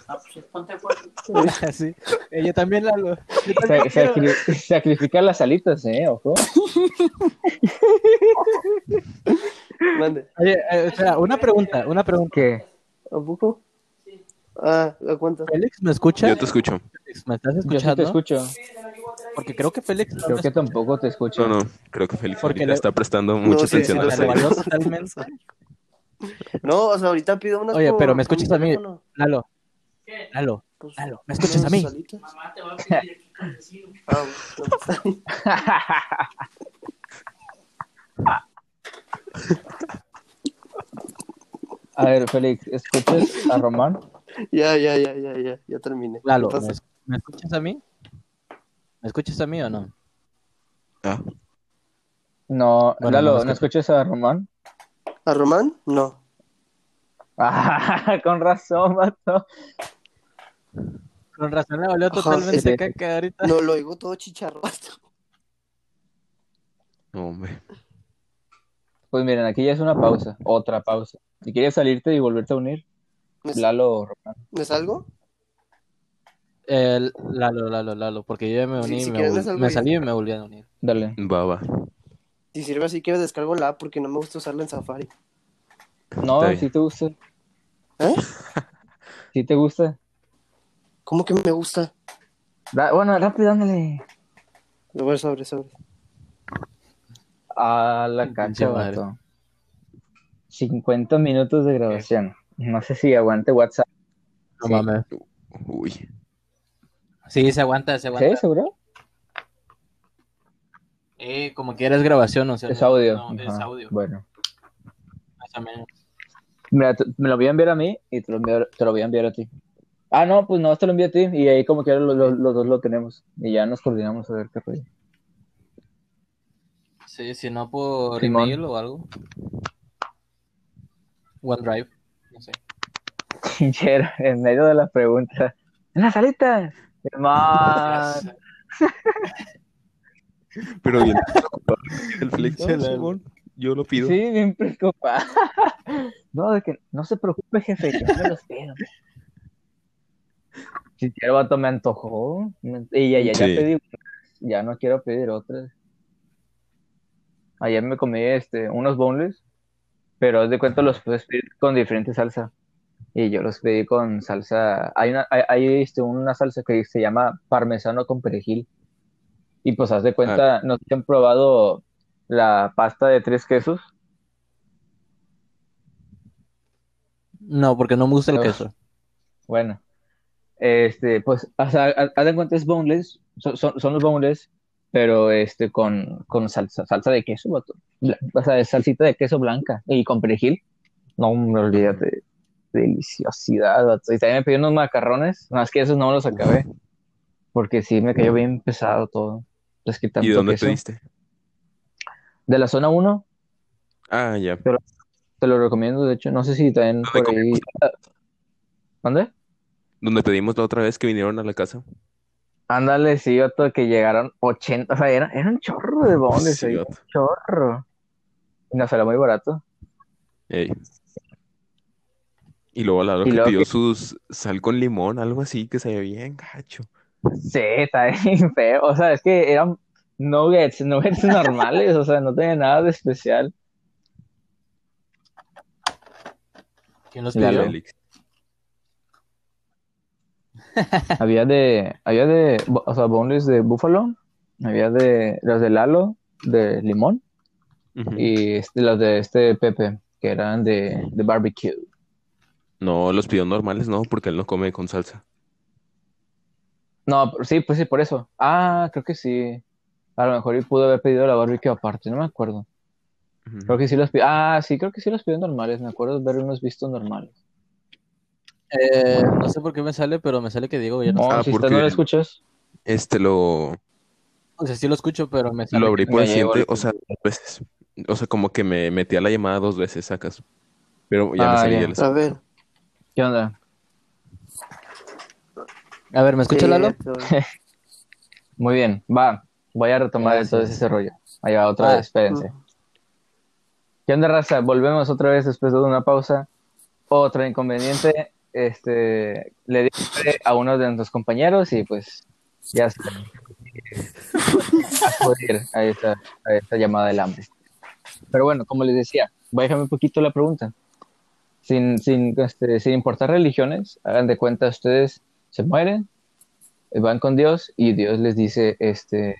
Ah, pues ponte fuerte. sí. Eh, yo también, Lalo. Yo también sa- quiero. sacri- sacrificar las alitas, eh, ojo. Mande. Oye, eh, espera, una pregunta, una pregunta. ¿Qué? ¿A poco? Ah, ¿a cuánto? ¿Félix me escucha? Yo te escucho. Félix, ¿Me estás Yo sí te escuchando? escucho, Porque creo que Félix no creo que tampoco te escucho. No, no, creo que Félix Porque ahorita le- está prestando mucha sí, atención sí, a. No, o sea, ahorita pido unas Oye, por- pero ¿me escuchas a mí? Lalo, ¿Qué? Lalo, Pues, Lalo, ¿me escuchas a mí? salitas. Mamá te va a pedir Ah, pues, A ver, Félix, ¿escuchas a Román? ya, ya, ya, ya, ya, ya terminé. Lalo, ¿Qué ¿me, me escuchas a mí? ¿Me escuchas a mí o no? Ah, No, Bueno, Lalo, no ¿no, escuchas a Román? ¿A Román? No. Ah, con razón, vato. Con razón le valió totalmente sí. caca ahorita. No, lo oigo todo chicharroso. no, hombre. Pues miren, aquí ya es una pausa, otra pausa. Si quieres salirte y volverte a unir, ¿Me, Lalo o Román. ¿me salgo? El, Lalo, Lalo, Lalo, porque yo ya me Sí, uní, si me, vol- salí y me volví a unir. Dale. Va, va. Si sirve así que descargo la app porque no me gusta usarla en Safari. No, si te gusta. ¿Eh? Si te gusta. ¿Cómo que me gusta? Da- bueno, rápido, ándale. Lo voy a sobre, sobre. A la madre. vato. 50 minutos de grabación. No sé si aguante WhatsApp. No Sí. mames. Uy. Sí, se aguanta, se aguanta. ¿Sí, seguro? Eh, como quieras grabación, o sea. Es audio. no, es audio. Bueno. más o menos. Mira, me lo voy a enviar a mí y te lo, enviar- te lo voy a enviar a ti. Ah, no, pues no, te lo envío a ti y ahí como quiera los, los- los dos lo tenemos y ya nos coordinamos a ver qué rollo. Sí, si no por Simón. email o algo. OneDrive, no sé. En medio de la pregunta. ¡En la Hermano. Pero bien. El flex. Yo lo pido. Sí, bien preocupado. No, de que no se preocupe, jefe, yo me los pido. Si quiero, vato, me antojó. Y ya, ya, ya Sí. pedí unas, ya no quiero pedir otras. Ayer me comí este, unos boneless, pero haz de cuenta los puedes pedir con diferente salsa. Y yo los pedí con salsa. Hay una, hay, hay, este, una salsa que se llama parmesano con perejil. Y pues haz de cuenta, no sé si han probado la pasta de tres quesos. No, porque no me gusta el queso. Bueno, este, pues, o sea, haz de cuenta es boneless, son, son, son los boneless, pero este, con, con salsa, salsa de queso, O sea, es salsita de queso blanca y con perejil. No me olvídate, deliciosidad. Y también me pedí unos macarrones, más que esos no me los acabé, porque sí me cayó bien pesado todo. Es que ¿Y tanto dónde queso. pediste? De la zona 1, Ah, ya. te lo recomiendo, de hecho, no sé si también ¿Dónde por ahí. ¿Dónde? Donde pedimos la otra vez que vinieron a la casa. Ándale, sí, vato, que llegaron 80, o sea, era, era un chorro de bondes Sí, un chorro. Y nos salió muy barato. Ey. Y luego la luego pidió que- sus sal con limón, algo así que se ve bien gacho. Sí, está bien feo. O sea, es que eran nuggets, nuggets normales, o sea, no tenía nada de especial. ¿Quién los pidió? Félix. Había de, había de, o sea, boneless de búfalo, había de los de Lalo, de limón, y este, los de este Pepe, que eran de, de barbecue. No, los pidió normales, no, porque él no come con salsa. No, sí, pues sí, por eso. Ah, creo que sí. A lo mejor y pudo haber pedido la barbecue aparte, no me acuerdo. Creo que sí los pidió. Ah, sí, creo que sí los pidió normales. Me acuerdo de ver unos vistos normales. Eh, no sé por qué me sale, pero me sale que Diego ya no. Ah, si usted no lo escuchas. Este lo, O sea, sí lo escucho, pero me sale lo abrí por el- o sea, dos veces. O sea, como que me metí a la llamada dos veces, sacas. Pero ya me Ah, salí ya. A ver. ¿Qué onda? A ver, ¿me escucha Sí, Lalo? Muy bien, va. Voy a retomar Gracias. entonces ese rollo. Ahí va otra Ah. vez, espérense. ¿Qué onda, raza? Volvemos otra vez después de una pausa. Otro inconveniente. Este, le di a uno de nuestros compañeros y pues ya está. A joder a esta, a esta llamada del hambre. Pero bueno, como les decía, voy a dejarme un poquito la pregunta sin, sin, este, sin importar religiones, hagan de cuenta, ustedes se mueren, eh, van con Dios y Dios les dice, este,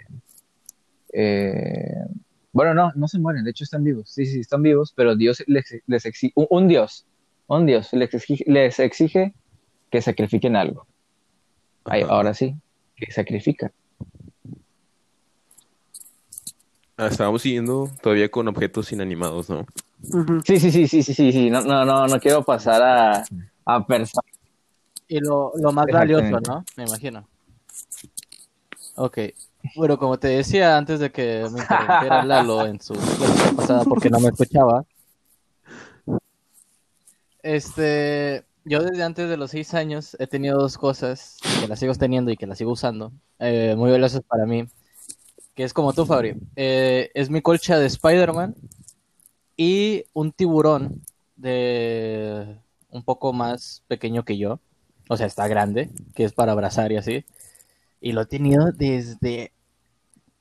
eh, bueno, no, no se mueren, de hecho están vivos, sí, sí, están vivos, pero Dios les, les exige, un, Dios, un Dios les exige, les exige que sacrifiquen algo. Ay, ahora sí, que sacrifican. Ah, estábamos siguiendo todavía con objetos inanimados, ¿no? Sí, sí, sí, sí, sí, sí, sí. No, no, no, no quiero pasar a, a personas. Y lo, lo más valioso. ¿no? Me imagino. Ok. Bueno, como te decía antes de que me interrumpiera Lalo en su pasada porque no me escuchaba. Este, yo desde antes de los seis años he tenido dos cosas que las sigo teniendo y que las sigo usando, eh, muy valiosas para mí, que es como tú, Fabri. Eh, es mi colcha de Spider-Man y un tiburón de un poco más pequeño que yo. O sea, está grande, que es para abrazar y así. Y lo he tenido desde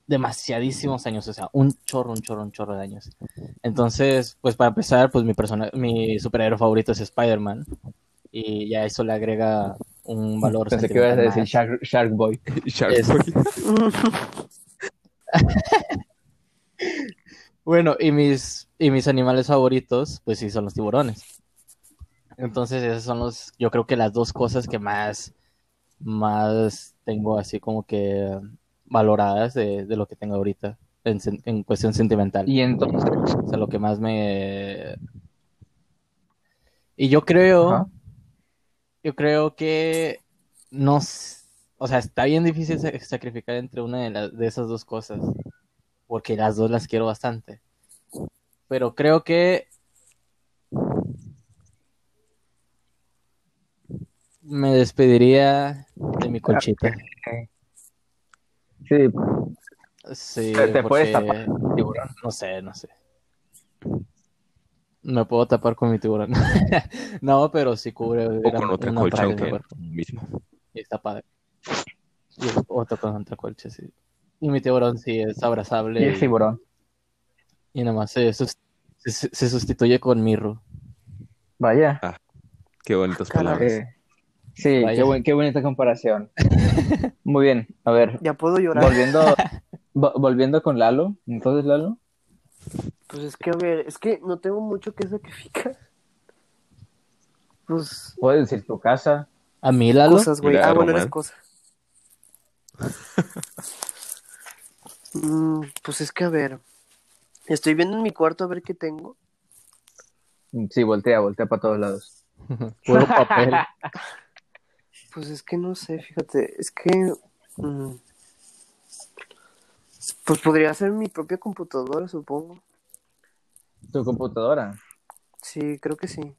demasiadísimos años, o sea, un chorro, un chorro, un chorro de años. Entonces, pues para empezar, pues mi persona, mi superhéroe favorito es Spider-Man. Y ya eso le agrega un valor Pensé que ibas a decir. Shark, Shark Boy. Shark Es- Boy. Bueno, y mis, y mis animales favoritos, pues sí, son los tiburones. Entonces, esas son los, yo creo que las dos cosas que más, más tengo así como que valoradas de, de lo que tengo ahorita en, cuestión sentimental. Y entonces, O sea, lo que más me... Y yo creo, Ajá. yo creo que no, o sea, está bien difícil sa- sacrificar entre una de, las de esas dos cosas, porque las dos las quiero bastante. Pero creo que me despediría de mi colchita. sí, Sí, te, puedes porque- tapar con tiburón. No sé, no sé. Me puedo tapar con mi tiburón. No, pero sí cubre O con otra una colcha, cuerpo. mismo. Y está padre. Y otro con otra colcha, sí. Y mi tiburón sí es abrazable Y el y, tiburón. y nada más se, se, se sustituye con Mirro. Vaya. Qué bonitas Caray. palabras. Eh, sí, qué, buen- qué bonita comparación. Muy bien, a ver, Ya puedo llorar. volviendo, vo- volviendo con Lalo. Entonces, Lalo, Pues es que, a ver, es que no tengo mucho que sacrificar. Pues, puedes decir tu casa. A mí, Lalo, cosas, güey. Ah, bueno, eres cosa. Mm, pues es que, a ver, estoy viendo en mi cuarto a ver qué tengo. Sí, voltea, voltea para todos lados. puro papel. Pues es que no sé, fíjate, es que... mm, pues podría ser mi propia computadora, supongo. Tu computadora. Sí, creo que sí.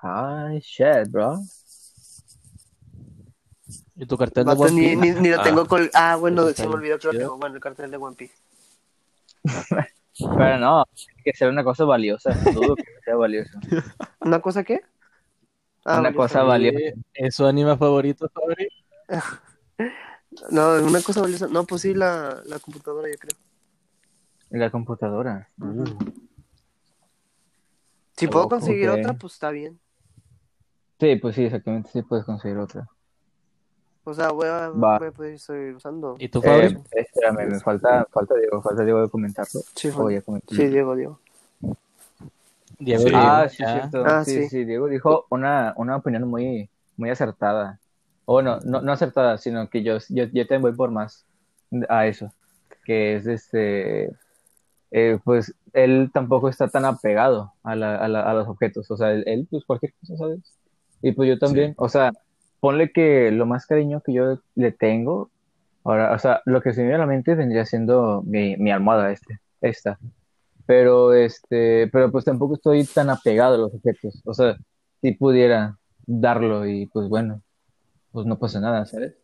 Ay, shit, bro. Y tu cartel de One Piece. ni, ni lo Ah. tengo col... Ah, bueno, se me olvidó que lo tengo. Bueno, el cartel de One Piece. Pero no, que ser una cosa valiosa. Dudo que sea valiosa. ¿Una cosa qué? Ah, Una valiosa. cosa valiosa. ¿Es su anime favorito, Fabri? No, una cosa valiosa. No, pues sí, la, la computadora, yo creo. La computadora. Si puedo conseguir otra, pues está bien. Sí, pues sí, exactamente. Sí puedes conseguir otra. O sea, voy a, voy a poder seguir usando. ¿Y tú, Fabri? Eh, espérame, me falta, falta Diego, falta Diego de comentarlo. Sí, O Juan. ya. Sí, Diego, Diego. Diego, Sí. Diego, Ah, sí, cierto. Ah, sí, sí. sí, Diego dijo una, una opinión muy, muy acertada. O bueno, no, no acertada, sino que yo, yo, yo también voy por más a eso. Que es este, eh, pues él tampoco está tan apegado a, la, a, la- a los objetos. O sea, él, él, pues cualquier cosa, ¿sabes? Y pues yo también. O sea, ponle que lo más cariño que yo le tengo, ahora, o sea, lo que se me viene a la mente vendría siendo mi, mi almohada este, esta. Pero este, pero pues tampoco estoy tan apegado a los objetos. O sea, si pudiera darlo y pues bueno, pues no pasa nada, ¿sabes?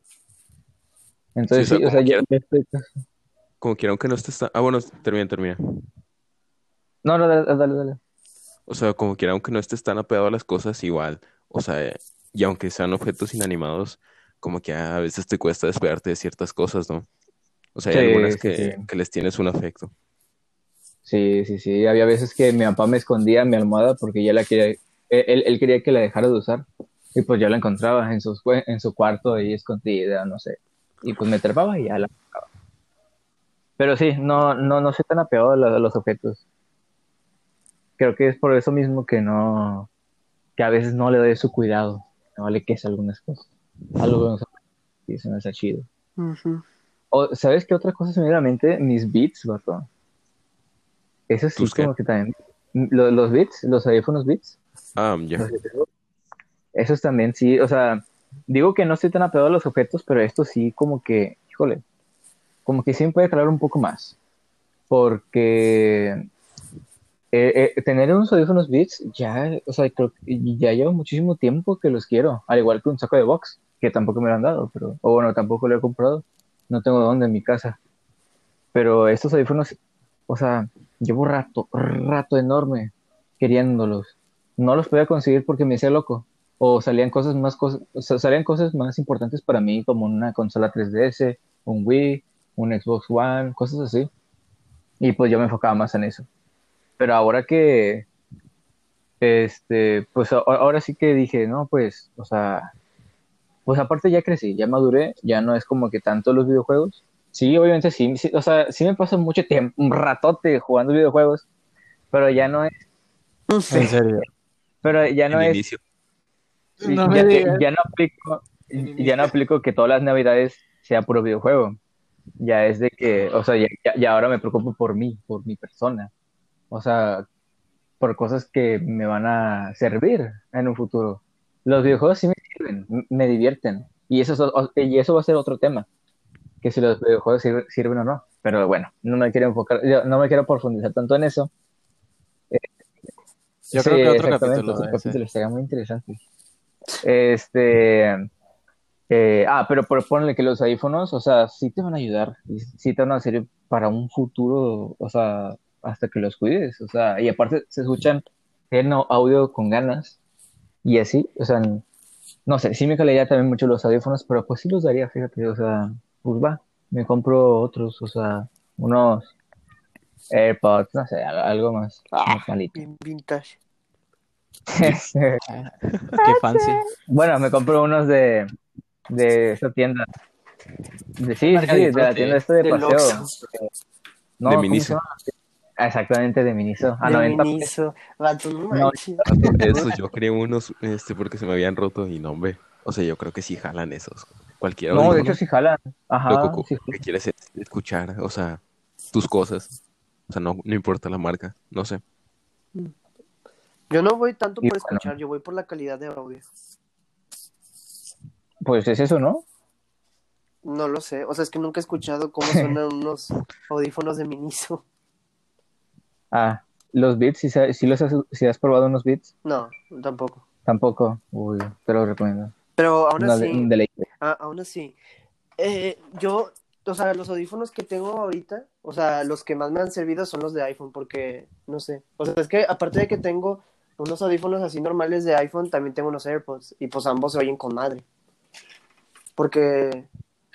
Entonces Sí, o sí, sea, o sea, como yo, yo estoy... Como quiera, aunque no estés tan... Ah, bueno, termina, termina. No, no, dale, dale, dale. O sea, como quiera, aunque no estés tan apegado a las cosas, igual. O sea, y aunque sean objetos inanimados, como que a veces te cuesta despegarte de ciertas cosas, ¿no? O sea, hay Sí, algunas que, sí. que les tienes un afecto. Sí, sí, sí. Había veces que mi papá me escondía mi almohada porque ya la quería, él, él quería que la dejara de usar. Y pues yo la encontraba en, cue- en su cuarto ahí escondida, no sé. Y pues me trepaba y ya la sacaba. Pero sí, no, no, no soy tan apegado a, la- a los objetos. Creo que es por eso mismo que no, que a veces no le doy su cuidado. Me vale que es algunas cosas. Algo que no se- y no está chido. O, ¿Sabes qué otra cosa se me viene a la mente? Mis beats, vato. Eso sí, como que también. Los, los beats, los audífonos beats. Ah, ya. tengo, Esos también sí, o sea, digo que no estoy tan apegado a los objetos, pero esto sí, como que, híjole, como que sí me puede calar un poco más. Porque eh, eh, tener unos audífonos Beats ya, o sea, creo que ya lleva muchísimo tiempo que los quiero, al igual que un saco de box, que tampoco me lo han dado, pero, o bueno, tampoco lo he comprado, no tengo dónde en mi casa. Pero estos audífonos, o sea, llevo rato, rato enorme queriéndolos. No los podía conseguir porque me hacía loco. O salían cosas más cosas, salían cosas más importantes para mí, como una consola 3DS, un Wii, un Xbox One, cosas así. Y pues yo me enfocaba más en eso. Pero ahora que, este, pues a- ahora sí que dije, no, pues, o sea, pues aparte ya crecí, ya maduré, ya no es como que tanto los videojuegos. Sí, obviamente sí, sí, o sea, sí me paso mucho tiempo, un ratote jugando videojuegos, pero ya no es, En serio. pero ya no El es, inicio. sí, No me ya, no aplico, ya no aplico que todas las navidades sea puro videojuego. Ya es de que, o sea, ya, ya- ya ahora me preocupo por mí, por mi persona. O sea, por cosas que me van a servir en un futuro. Los videojuegos sí me sirven, me divierten. Y eso, es y eso va a ser otro tema, que si los videojuegos sirven, sirven o no. Pero bueno, no me quiero enfocar, no me quiero profundizar tanto en eso. Yo Sí, creo que otro exactamente, capítulo. otro ese. capítulo estaría muy interesante. Este, eh, ah, pero ponle que los audífonos, o sea, sí te van a ayudar, sí te van a servir para un futuro, o sea, hasta que los cuides, o sea, y aparte se escuchan en audio con ganas, y así, o sea, no sé, sí me calaría también mucho los audífonos, pero pues sí los daría, fíjate, o sea, pues va, me compro otros, o sea, unos AirPods, no sé, al- algo más, Ah. más malito. Bien vintage. Qué fancy. Bueno, me compro unos de, de esa tienda. De, sí, sí, de la tienda esta de paseo. Oxxo. No, De ¿cómo Miniso. Ah, Exactamente, de Miniso. A De 90 pesos. Miniso. Vato, no No. Esos yo quería unos, este, porque se me habían roto y no, hombre. O sea, yo creo que sí jalan esos. Cualquiera. No, de hecho sí jalan. Ajá, sí, que quieres es- escuchar, o sea, tus cosas. O sea, no, no importa la marca, no sé. Yo no voy tanto Y por bueno. escuchar, yo voy por la calidad de audio. Pues es eso, ¿no? No lo sé. O sea, es que nunca he escuchado cómo suenan unos audífonos de Miniso. Ah, los beats, si, si, los has, si has probado unos beats, No, tampoco. tampoco. Uy, te lo recomiendo. Pero aún así, un deleite. a- aún así, eh, yo, o sea, los audífonos que tengo ahorita, o sea, los que más me han servido son los de iPhone, porque, no sé, o sea, es que aparte de que tengo unos audífonos así normales de iPhone, también tengo unos AirPods, y pues ambos se oyen con madre. Porque,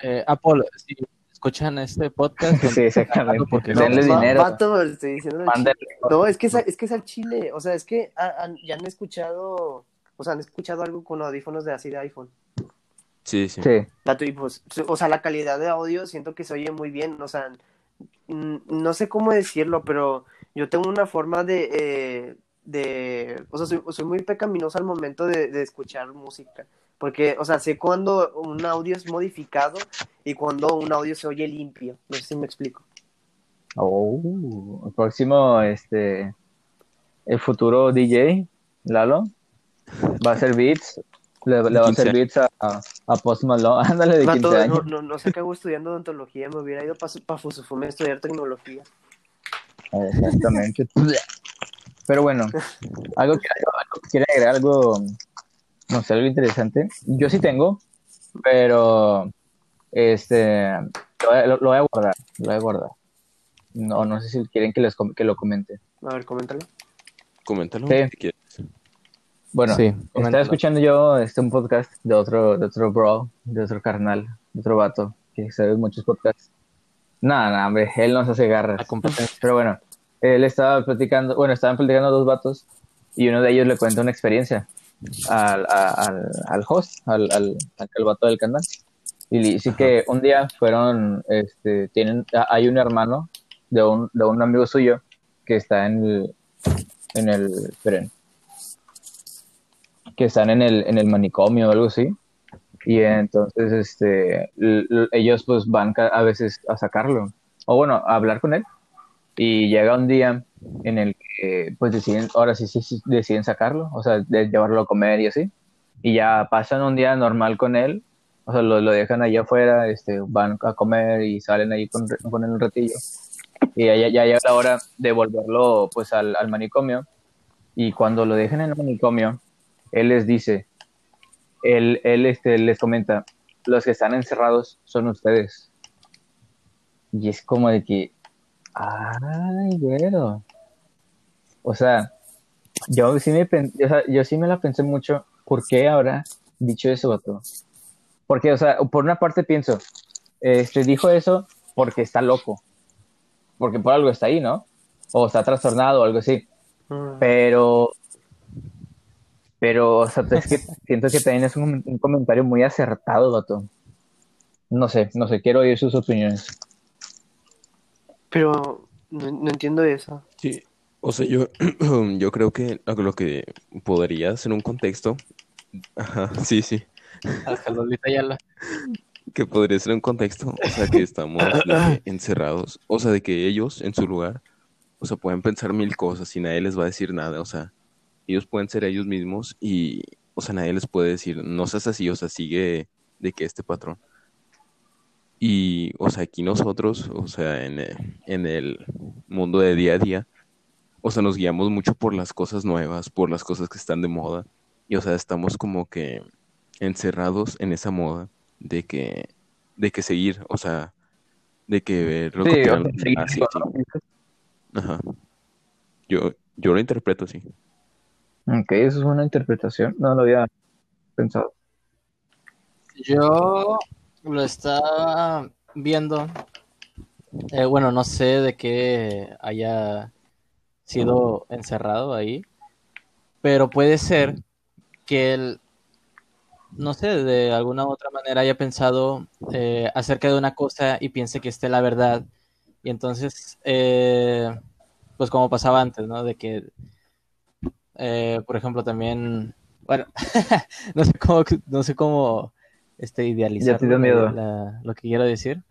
Eh, Apple, si escuchan este podcast, Sí, exactamente. Porque no, Denle va- dinero. vato, estoy diciendo al Mándale. chile. No, es que es, es que es al chile, o sea, es que han- ya han escuchado, o sea, han escuchado algo con audífonos de así de iPhone. Sí, sí. Sí, Vato, y pues, o sea, la calidad de audio siento que se oye muy bien, o sea, no sé cómo decirlo, pero yo tengo una forma de, eh, de, o sea, soy, soy muy pecaminoso al momento de, de escuchar música, porque, o sea, sé cuando un audio es modificado y cuando un audio se oye limpio, no sé si me explico. Oh, el próximo, este, el futuro DJ, Lalo, va a hacer beats, le, le va a 15 hacer beats a, a, a Post Malone, ándale de 15 Vato, no, años. no, no sé qué hago estudiando odontología, me hubiera ido para Fusufume a estudiar tecnología. Exactamente. Pero bueno, algo que, algo que quiere agregar, algo, no sé, algo interesante. Yo sí tengo, pero, este, lo, voy a- lo- lo voy a guardar, lo voy a guardar. No, no sé si quieren que les com- que lo comente. A ver, coméntalo. Coméntalo Sí. si quieres. Bueno, Sí, estaba escuchando yo este un podcast de otro, de otro bro, de otro carnal, de otro vato, que sabe muchos podcasts. Nada, nada, hombre, él no se hace garras. Competencia. Pero bueno, él estaba platicando, bueno, estaban platicando dos vatos y uno de ellos le cuenta una experiencia al, al, al host, al, al, al vato del canal. Y dice que un día fueron, este, tienen, hay un hermano de un, de un amigo suyo que está en el, en el, esperen, que están en el, en el manicomio o algo así. Y entonces, este, ellos pues van a veces a sacarlo, o bueno, a hablar con él. Y llega un día en el que pues deciden, ahora sí, sí, sí, deciden sacarlo, o sea, de llevarlo a comer y así. Y ya pasan un día normal con él, o sea, lo, lo dejan allá afuera, este, van a comer y salen ahí con, con él un ratillo. Y ya, ya llega la hora de volverlo pues al, al manicomio. Y cuando lo dejan en el manicomio, él les dice, él, él este, les comenta, los que están encerrados son ustedes. Y es como de que, ay, güero. O sea, yo sí me, o sea, yo sí me la pensé mucho, ¿por qué habrá dicho eso, vato? Porque, o sea, por una parte pienso, este, dijo eso porque está loco, porque por algo está ahí, ¿no? O está trastornado o algo así. Mm. Pero, pero, o sea, es que siento que también es un, un comentario muy acertado, vato. No sé, no sé, quiero oír sus opiniones. Pero no, no entiendo eso. Sí, o sea, yo, yo creo que lo que podría ser un contexto, ajá, sí, sí, Lolita que podría ser un contexto, o sea, que estamos encerrados, o sea, de que ellos en su lugar, o sea, pueden pensar mil cosas y nadie les va a decir nada, o sea, ellos pueden ser ellos mismos y, o sea, nadie les puede decir, no seas así, o sea, sigue de que este patrón. Y, o sea, aquí nosotros, o sea, en, eh, en el mundo de día a día, o sea, nos guiamos mucho por las cosas nuevas, por las cosas que están de moda. Y, o sea, estamos como que encerrados en esa moda de que, de que seguir, o sea, de que ver lo que Sí, opinan o los sea, sí, demás y así. Ajá. Yo, yo lo interpreto así. Ok, eso es una interpretación, no lo había pensado. Yo lo estaba viendo. eh, bueno, no sé de qué haya sido encerrado ahí, pero puede ser que él, no sé, de alguna u otra manera haya pensado eh, acerca de una cosa y piense que esté la verdad. Y entonces, eh, pues como pasaba antes, ¿no? De que, eh, por ejemplo, también, bueno, no sé cómo, no sé cómo este, idealizar te dio miedo. lo que quiero decir,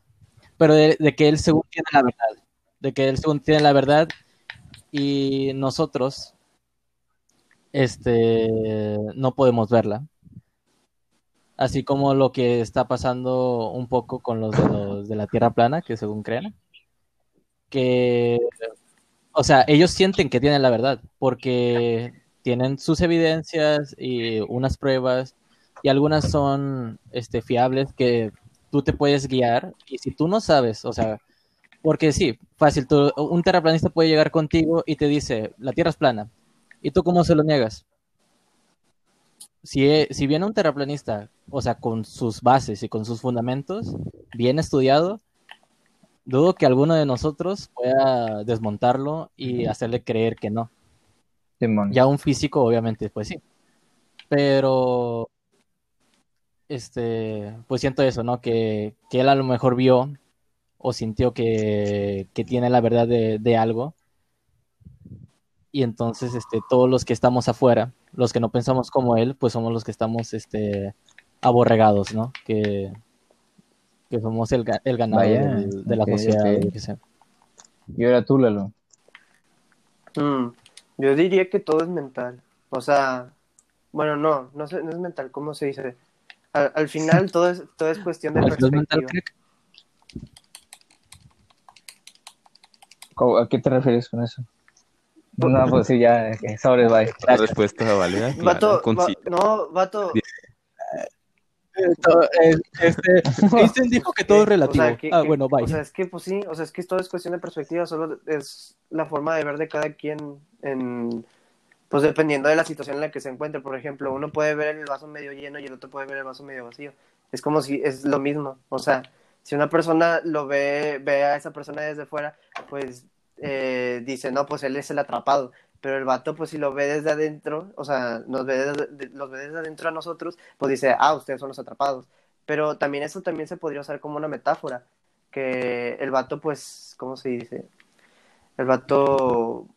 pero de, de que él según tiene la verdad, de que él según tiene la verdad y nosotros, este, no podemos verla. Así como lo que está pasando un poco con los de, los de la Tierra plana, que según creen, que, o sea, ellos sienten que tienen la verdad, porque tienen sus evidencias y unas pruebas, y algunas son este, fiables que tú te puedes guiar, y si tú no sabes, o sea, porque sí, fácil, tú- un terraplanista puede llegar contigo y te dice, la Tierra es plana, ¿y tú cómo se lo niegas? Si, e- si viene un terraplanista, o sea, con sus bases y con sus fundamentos, bien estudiado, dudo que alguno de nosotros pueda desmontarlo y hacerle creer que no. Simón. Ya un físico, obviamente, pues sí. Pero, este, pues siento eso, ¿no? Que, que él a lo mejor vio o sintió que, que tiene la verdad de, de algo. Y entonces, este, todos los que estamos afuera, los que no pensamos como él, pues somos los que estamos, este, aborregados, ¿no? Que, que somos el, el ganado Vaya, de la sociedad. Y ahora tú, Lalo. Mm, yo diría que todo es mental. O sea, bueno, no, no, no es mental, ¿cómo se dice? Al, al final todo es, todo es cuestión de ¿Al final es mental, perspectiva. ¿A qué te refieres con eso? No, pues sí, ya, ok, sobres, bye. La respuesta válida, clara, Vato, va- no, vato, Este, Einstein dijo que todo es relativo. o sea, que- ah, que- bueno, bye. O sea, es que pues sí, o sea, es que todo es cuestión de perspectiva, solo es la forma de ver de cada quien en pues dependiendo de la situación en la que se encuentre, por ejemplo, uno puede ver el vaso medio lleno y el otro puede ver el vaso medio vacío. Es como si es lo mismo, o sea, si una persona lo ve ve a esa persona desde fuera, pues eh, dice, "No, pues él es el atrapado." Pero el vato, pues si lo ve desde adentro, o sea, nos ve los ve desde adentro a nosotros, pues dice, ah, ustedes son los atrapados. Pero también eso también se podría usar como una metáfora, que el vato, pues, ¿cómo se dice? El vato,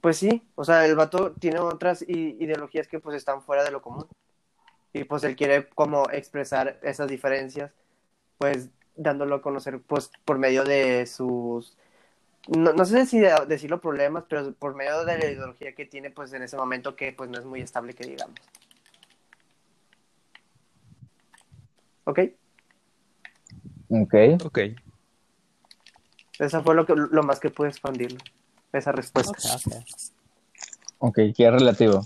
pues sí, o sea, el vato tiene otras i- ideologías que pues están fuera de lo común. Y pues él quiere como expresar esas diferencias, pues dándolo a conocer pues por medio de sus, no, no sé si de- decirlo problemas, pero por medio de la ideología que tiene pues en ese momento que pues no es muy estable que digamos. ¿Ok? Ok. Ok. Esa fue lo, que, lo más que pude expandirlo, esa respuesta. Ok. Ok, que es relativo.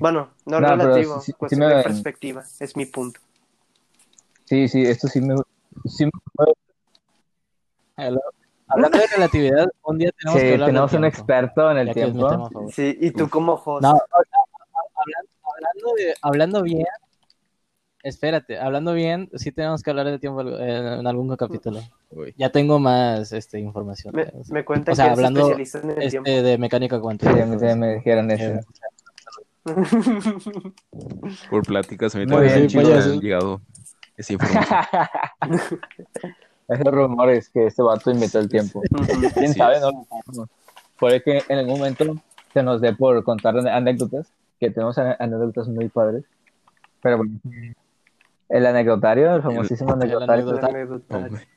Bueno, no, relativo, sí- sí cuestión me- de perspectiva, es mi punto. Sí, sí, esto sí me... Sí, me- Hablando de relatividad, un día tenemos sí, que hablar tenemos un experto en el ya tiempo. Sí, y tú como host. No, o sea, hablando, hablando, de- hablando bien, espérate, hablando bien, sí tenemos que hablar de tiempo eh, en algún capítulo. Uy. Ya tengo más este, información. me, me cuentan o sea, que hablando, en el este, tiempo. de mecánica Sí, cuántica. mí también me dijeron eso. Eh, Por pláticas, a mí también me han llegado esa información. Esos rumores que este vato inventó el tiempo. ¿Quién Así sabe? es. No lo sabemos. Puede que en algún momento se nos dé por contar anécdotas, que tenemos anécdotas muy padres. Pero bueno, el anecdotario, el famosísimo el anecdotario. Hombre.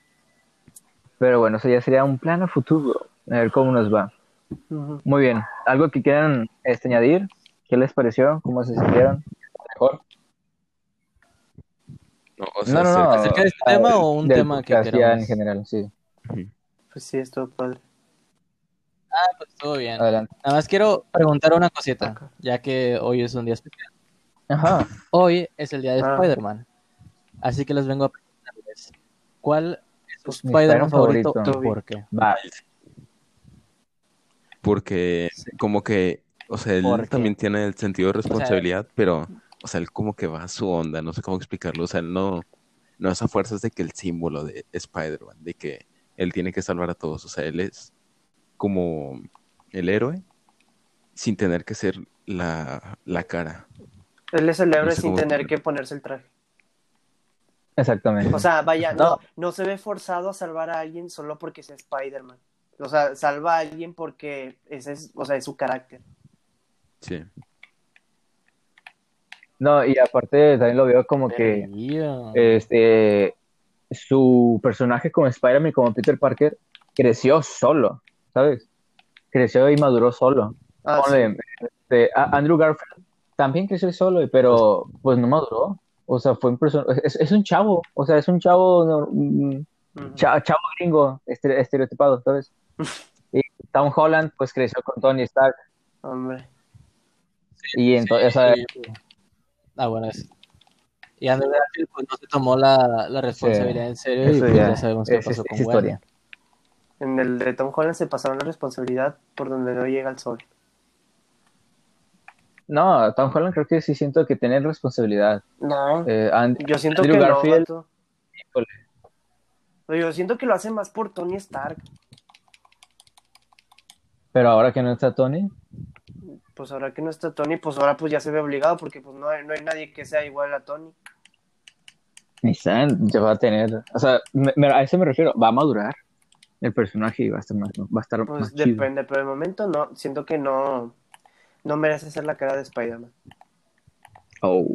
Pero bueno, eso ya sería un plan a futuro. A ver cómo nos va. Muy bien. ¿Algo que quieran este, añadir? ¿Qué les pareció? ¿Cómo se sintieron? ¿Mejor? No, o sea, No, no, no. acerca- ¿Acerca de este Ah, tema o un tema que queramos? en general, sí. Pues sí, estuvo padre. Ah, pues estuvo bien. Adelante. Nada más quiero preguntar una cosita, ya que hoy es un día especial. Ajá. Hoy es el día de Ah. Spider-Man. Así que les vengo a preguntarles, ¿cuál es su Spider-Man favorito favorito. y por qué? Va. porque como que, o sea, él también tiene el sentido de responsabilidad, pero, o sea, él como que va a su onda, no sé cómo explicarlo, o sea, él no, no es a fuerzas de que el símbolo de Spider-Man, de que él tiene que salvar a todos, o sea, él es como el héroe sin tener que ser la, la cara. Él es el héroe No sé sin tener que ponerse el traje. Exactamente. O sea, vaya, no, no se ve forzado a salvar a alguien solo porque es Spider-Man. O sea, salva a alguien porque ese es, o sea, es su carácter. Sí. No, y aparte también lo veo como que Yeah. este su personaje como Spider-Man y como Peter Parker creció solo, ¿sabes? Creció y maduró solo. Ah, sí. Este, a- Andrew Garfield también creció solo, pero pues no maduró. O sea, fue un es, es un chavo, o sea, es un chavo, no, mm, chavo gringo, estere- estereotipado, ¿sabes? Y Tom Holland pues creció con Tony Stark Hombre. y entonces, o sea, Sí. Ah, bueno, es. Y Andrew Garfield pues, no se tomó la, la responsabilidad en serio y pues, ya, ya sabemos qué es, pasó es- con es historia. En el de Tom Holland se pasaron la responsabilidad por donde no llega el sol. No, Tom Holland creo que sí siento que tiene responsabilidad. No, Eh, And- yo siento Andrew que Garfield, no. Pero Yo siento que lo hace más por Tony Stark. pero ahora que no está Tony, Pues ahora que no está Tony, pues ahora pues ya se ve obligado porque pues no hay, no hay nadie que sea igual a Tony. ni ya va a tener, o sea, me- me- a eso me refiero, va a madurar el personaje y va a estar más, va a estar Pues más chido. depende, pero de momento no, siento que no, no merece ser la cara de Spider-Man. Oh,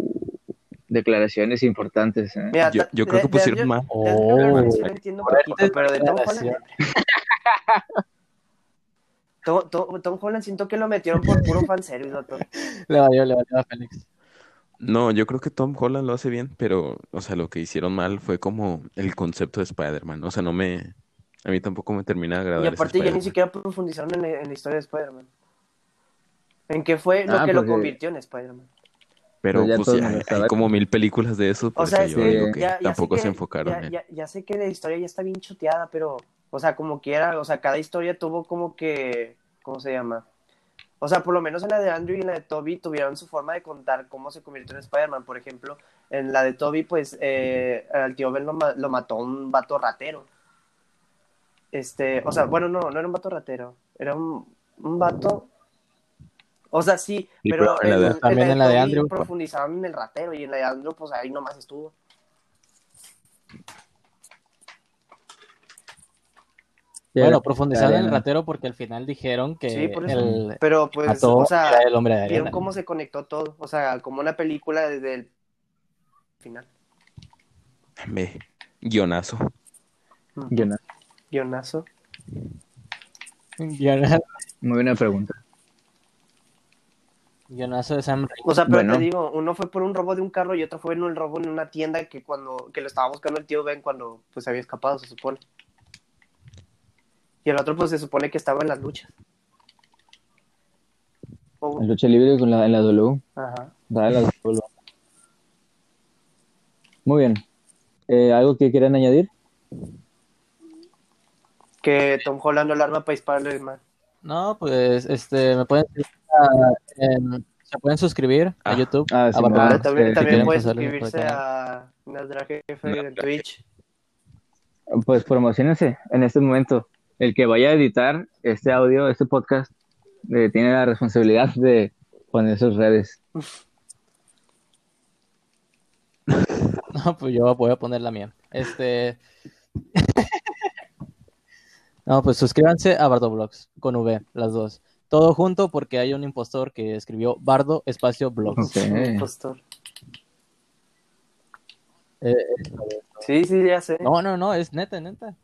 declaraciones importantes. ¿eh? Mira, Yo, creo de- que de pusieron más. sí Oh. lo entiendo un poquito, pero de Tom. Holland. Tom, Tom- Tom Holland siento que lo metieron por puro fanservice, vato. Le valió, le valió a Félix. No, yo creo que Tom Holland lo hace bien, pero, o sea, lo que hicieron mal fue como el concepto de Spider-Man. O sea, no me. A mí tampoco me termina de agradar Y aparte ya ni siquiera profundizaron en, en la historia de Spider-Man. ¿En qué fue lo Ah, que lo convirtió en Spider-Man? Pero Pues ya pues ya, hay como mil películas de eso, por O sea, eso yo sí, digo que ya- sé tampoco que- se enfocaron ya, en. ya- ya sé que la historia ya está bien choteada, pero, o sea, como quiera, o sea, cada historia tuvo como que, ¿cómo se llama? O sea, por lo menos en la de Andrew y en la de Toby tuvieron su forma de contar cómo se convirtió en Spider-Man. Por ejemplo, en la de Toby, pues, eh, al tío Ben lo, ma- lo mató un vato ratero. Este, o sea, bueno, no, no era un vato ratero, era un, un vato... O sea, sí, Sí, pero, pero en la de- en, También en la de Toby Andrew, pues. profundizaron en el ratero y en la de Andrew, pues ahí nomás estuvo. Bueno, profundizando en el ratero porque al final dijeron que Sí, por eso. el Pero pues, mató o sea, era el hombre de vieron cómo se conectó todo. O sea, como una película desde el final. Me, guionazo. Yo no. Guionazo. Guionazo Muy buena pregunta. Guionazo de Sam Raimi. O sea, pero Bueno. te digo, uno fue por un robo de un carro y otro fue en un robo en una tienda que cuando que lo estaba buscando el tío Ben cuando pues había escapado, se supone. Y el otro pues se supone que estaba en las luchas. En lucha libre con la, en la W. Ajá. Dale la W. Muy bien. Eh, ¿Algo que quieran añadir? Que Tom Holland no la arma para dispararle al man. No, pues este me pueden ah, en- se pueden suscribir a Ah. YouTube. Ah, sí, a me Barbaro. También sí, también por suscribirse a Nasdra Jefe en Twitch. Pues promocionense en este momento. El que vaya a editar este audio, este podcast, eh, tiene la responsabilidad de poner sus redes. No, pues yo voy a poner la mía. Este. no, pues suscríbanse a Bardo Blogs con V, las dos. Todo junto porque hay un impostor que escribió Bardo espacio Blogs. Ok. Impostor. Eh, Sí, sí, ya sé. no, no, no, es neta, neta.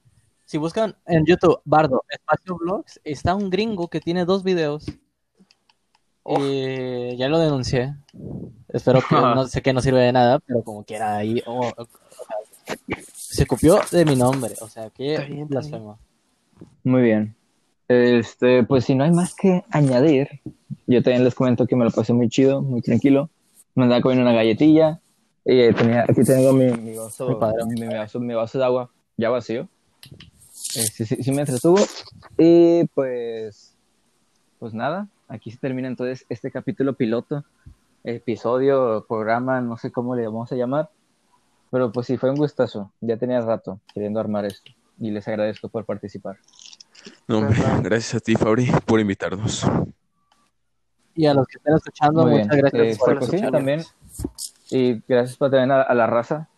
Si buscan en YouTube Bardo espacio Blogs, está un gringo que tiene dos videos. Oh. Y ya lo denuncié. Espero que no sé que no sirve de nada, pero como quiera ahí. oh, se copió de mi nombre, o sea, está blasfemo. Muy bien. Este, pues si no hay más que añadir, yo también les comento que me lo pasé muy chido, muy tranquilo. Me andaba comiendo una galletilla. Y eh, tenía, aquí tengo mi, mi vaso, Muy padre. mi, mi vaso, mi vaso de agua ya vacío. Eh, sí, sí, sí me entretuvo. Y pues, pues nada, aquí se termina entonces este capítulo piloto, episodio, programa, no sé cómo le vamos a llamar. Pero pues sí, fue un gustazo. Ya tenía rato queriendo armar esto. Y les agradezco por participar. No, hombre, Ajá. gracias a ti, Fabri, por invitarnos. Y a los que estén escuchando, Muy muchas bien. gracias Eh, por pues sí, escucharnos. también. Y gracias por también a, a la raza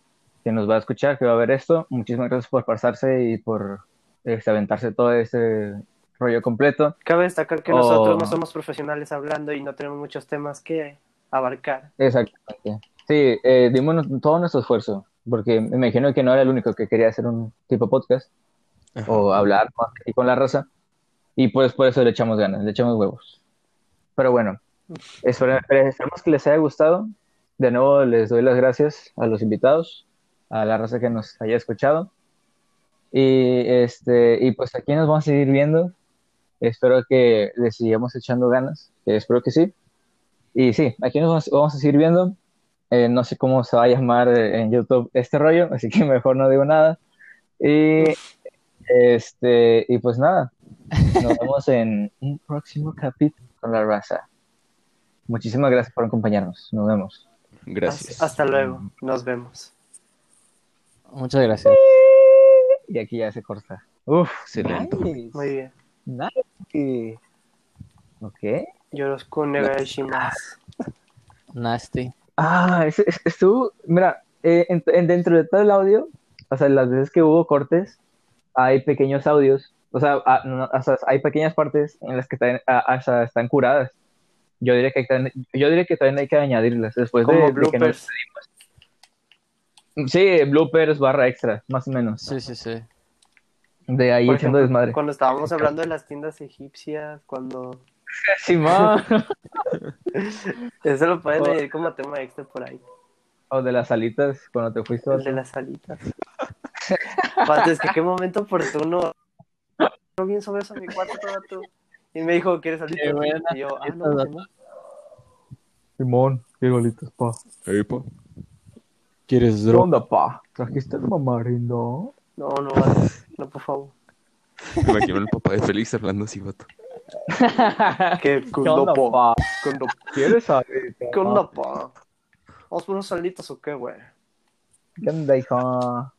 que nos va a escuchar, que va a ver esto. Muchísimas gracias por pasarse y por este, aventarse todo este rollo completo. Cabe destacar que Oh. nosotros no somos profesionales hablando y no tenemos muchos temas que abarcar. Exactamente. Sí, eh, dimos todo nuestro esfuerzo, porque me imagino que no era el único que quería hacer un tipo podcast Ajá. o hablar con, y con la raza. Y pues por eso le echamos ganas, le echamos huevos. Pero bueno, espero- esperemos que les haya gustado. De nuevo les doy las gracias a los invitados, a la raza que nos haya escuchado. Y este, y pues aquí nos vamos a seguir viendo. Espero que les sigamos echando ganas, que espero que sí. Y sí, aquí nos vamos, vamos a seguir viendo. Eh, no sé cómo se va a llamar eh, en YouTube este rollo, así que mejor no digo nada. Y este, y pues nada, nos vemos en un próximo capítulo con la raza. Muchísimas gracias por acompañarnos. Nos vemos. Gracias. Hasta luego. Nos vemos. Muchas gracias. Y aquí ya se corta. Uf, Excelente. nice. Muy bien. Nice. Ok. Yoroshiku onegaishimasu. Nasty. Ah, es- es- estuvo, mira, eh, en- en- dentro de todo el audio, o sea, las veces que hubo cortes, hay pequeños audios, o sea, no, o sea, hay pequeñas partes en las que están, o sea, están curadas. Yo diría que también, yo diría que también hay que añadirlas después de, Como de que nos- bloopers. sí, bloopers barra extra, más o menos, Sí, sí, sí. de ahí Por echando ejemplo, desmadre. Cuando estábamos hablando de las tiendas egipcias, cuando... Simón. Eso lo pueden añadir como tema extra por ahí. o de las alitas cuando te fuiste. El de las alitas. Pato, es que qué momento oportuno. No bien sobre eso a mi cuarto, vato. Y me dijo, ¿quieres alitas? Qué buena y yo, ah, no, no. Simón, qué golitos, pa. Ey, pa. ¿Quieres ¿Qué onda, pa? ¿Trajiste el mamarindo? No, no. No, por favor. Me imagino el papá de Félix hablando así, vato. ¿Qué, ¿Qué onda, pa? ¿Qué onda, ¿Quieres saber? ¿Qué onda, pa? ¿Vamos por unos alitas o qué, güey? ¿Qué onda, hija?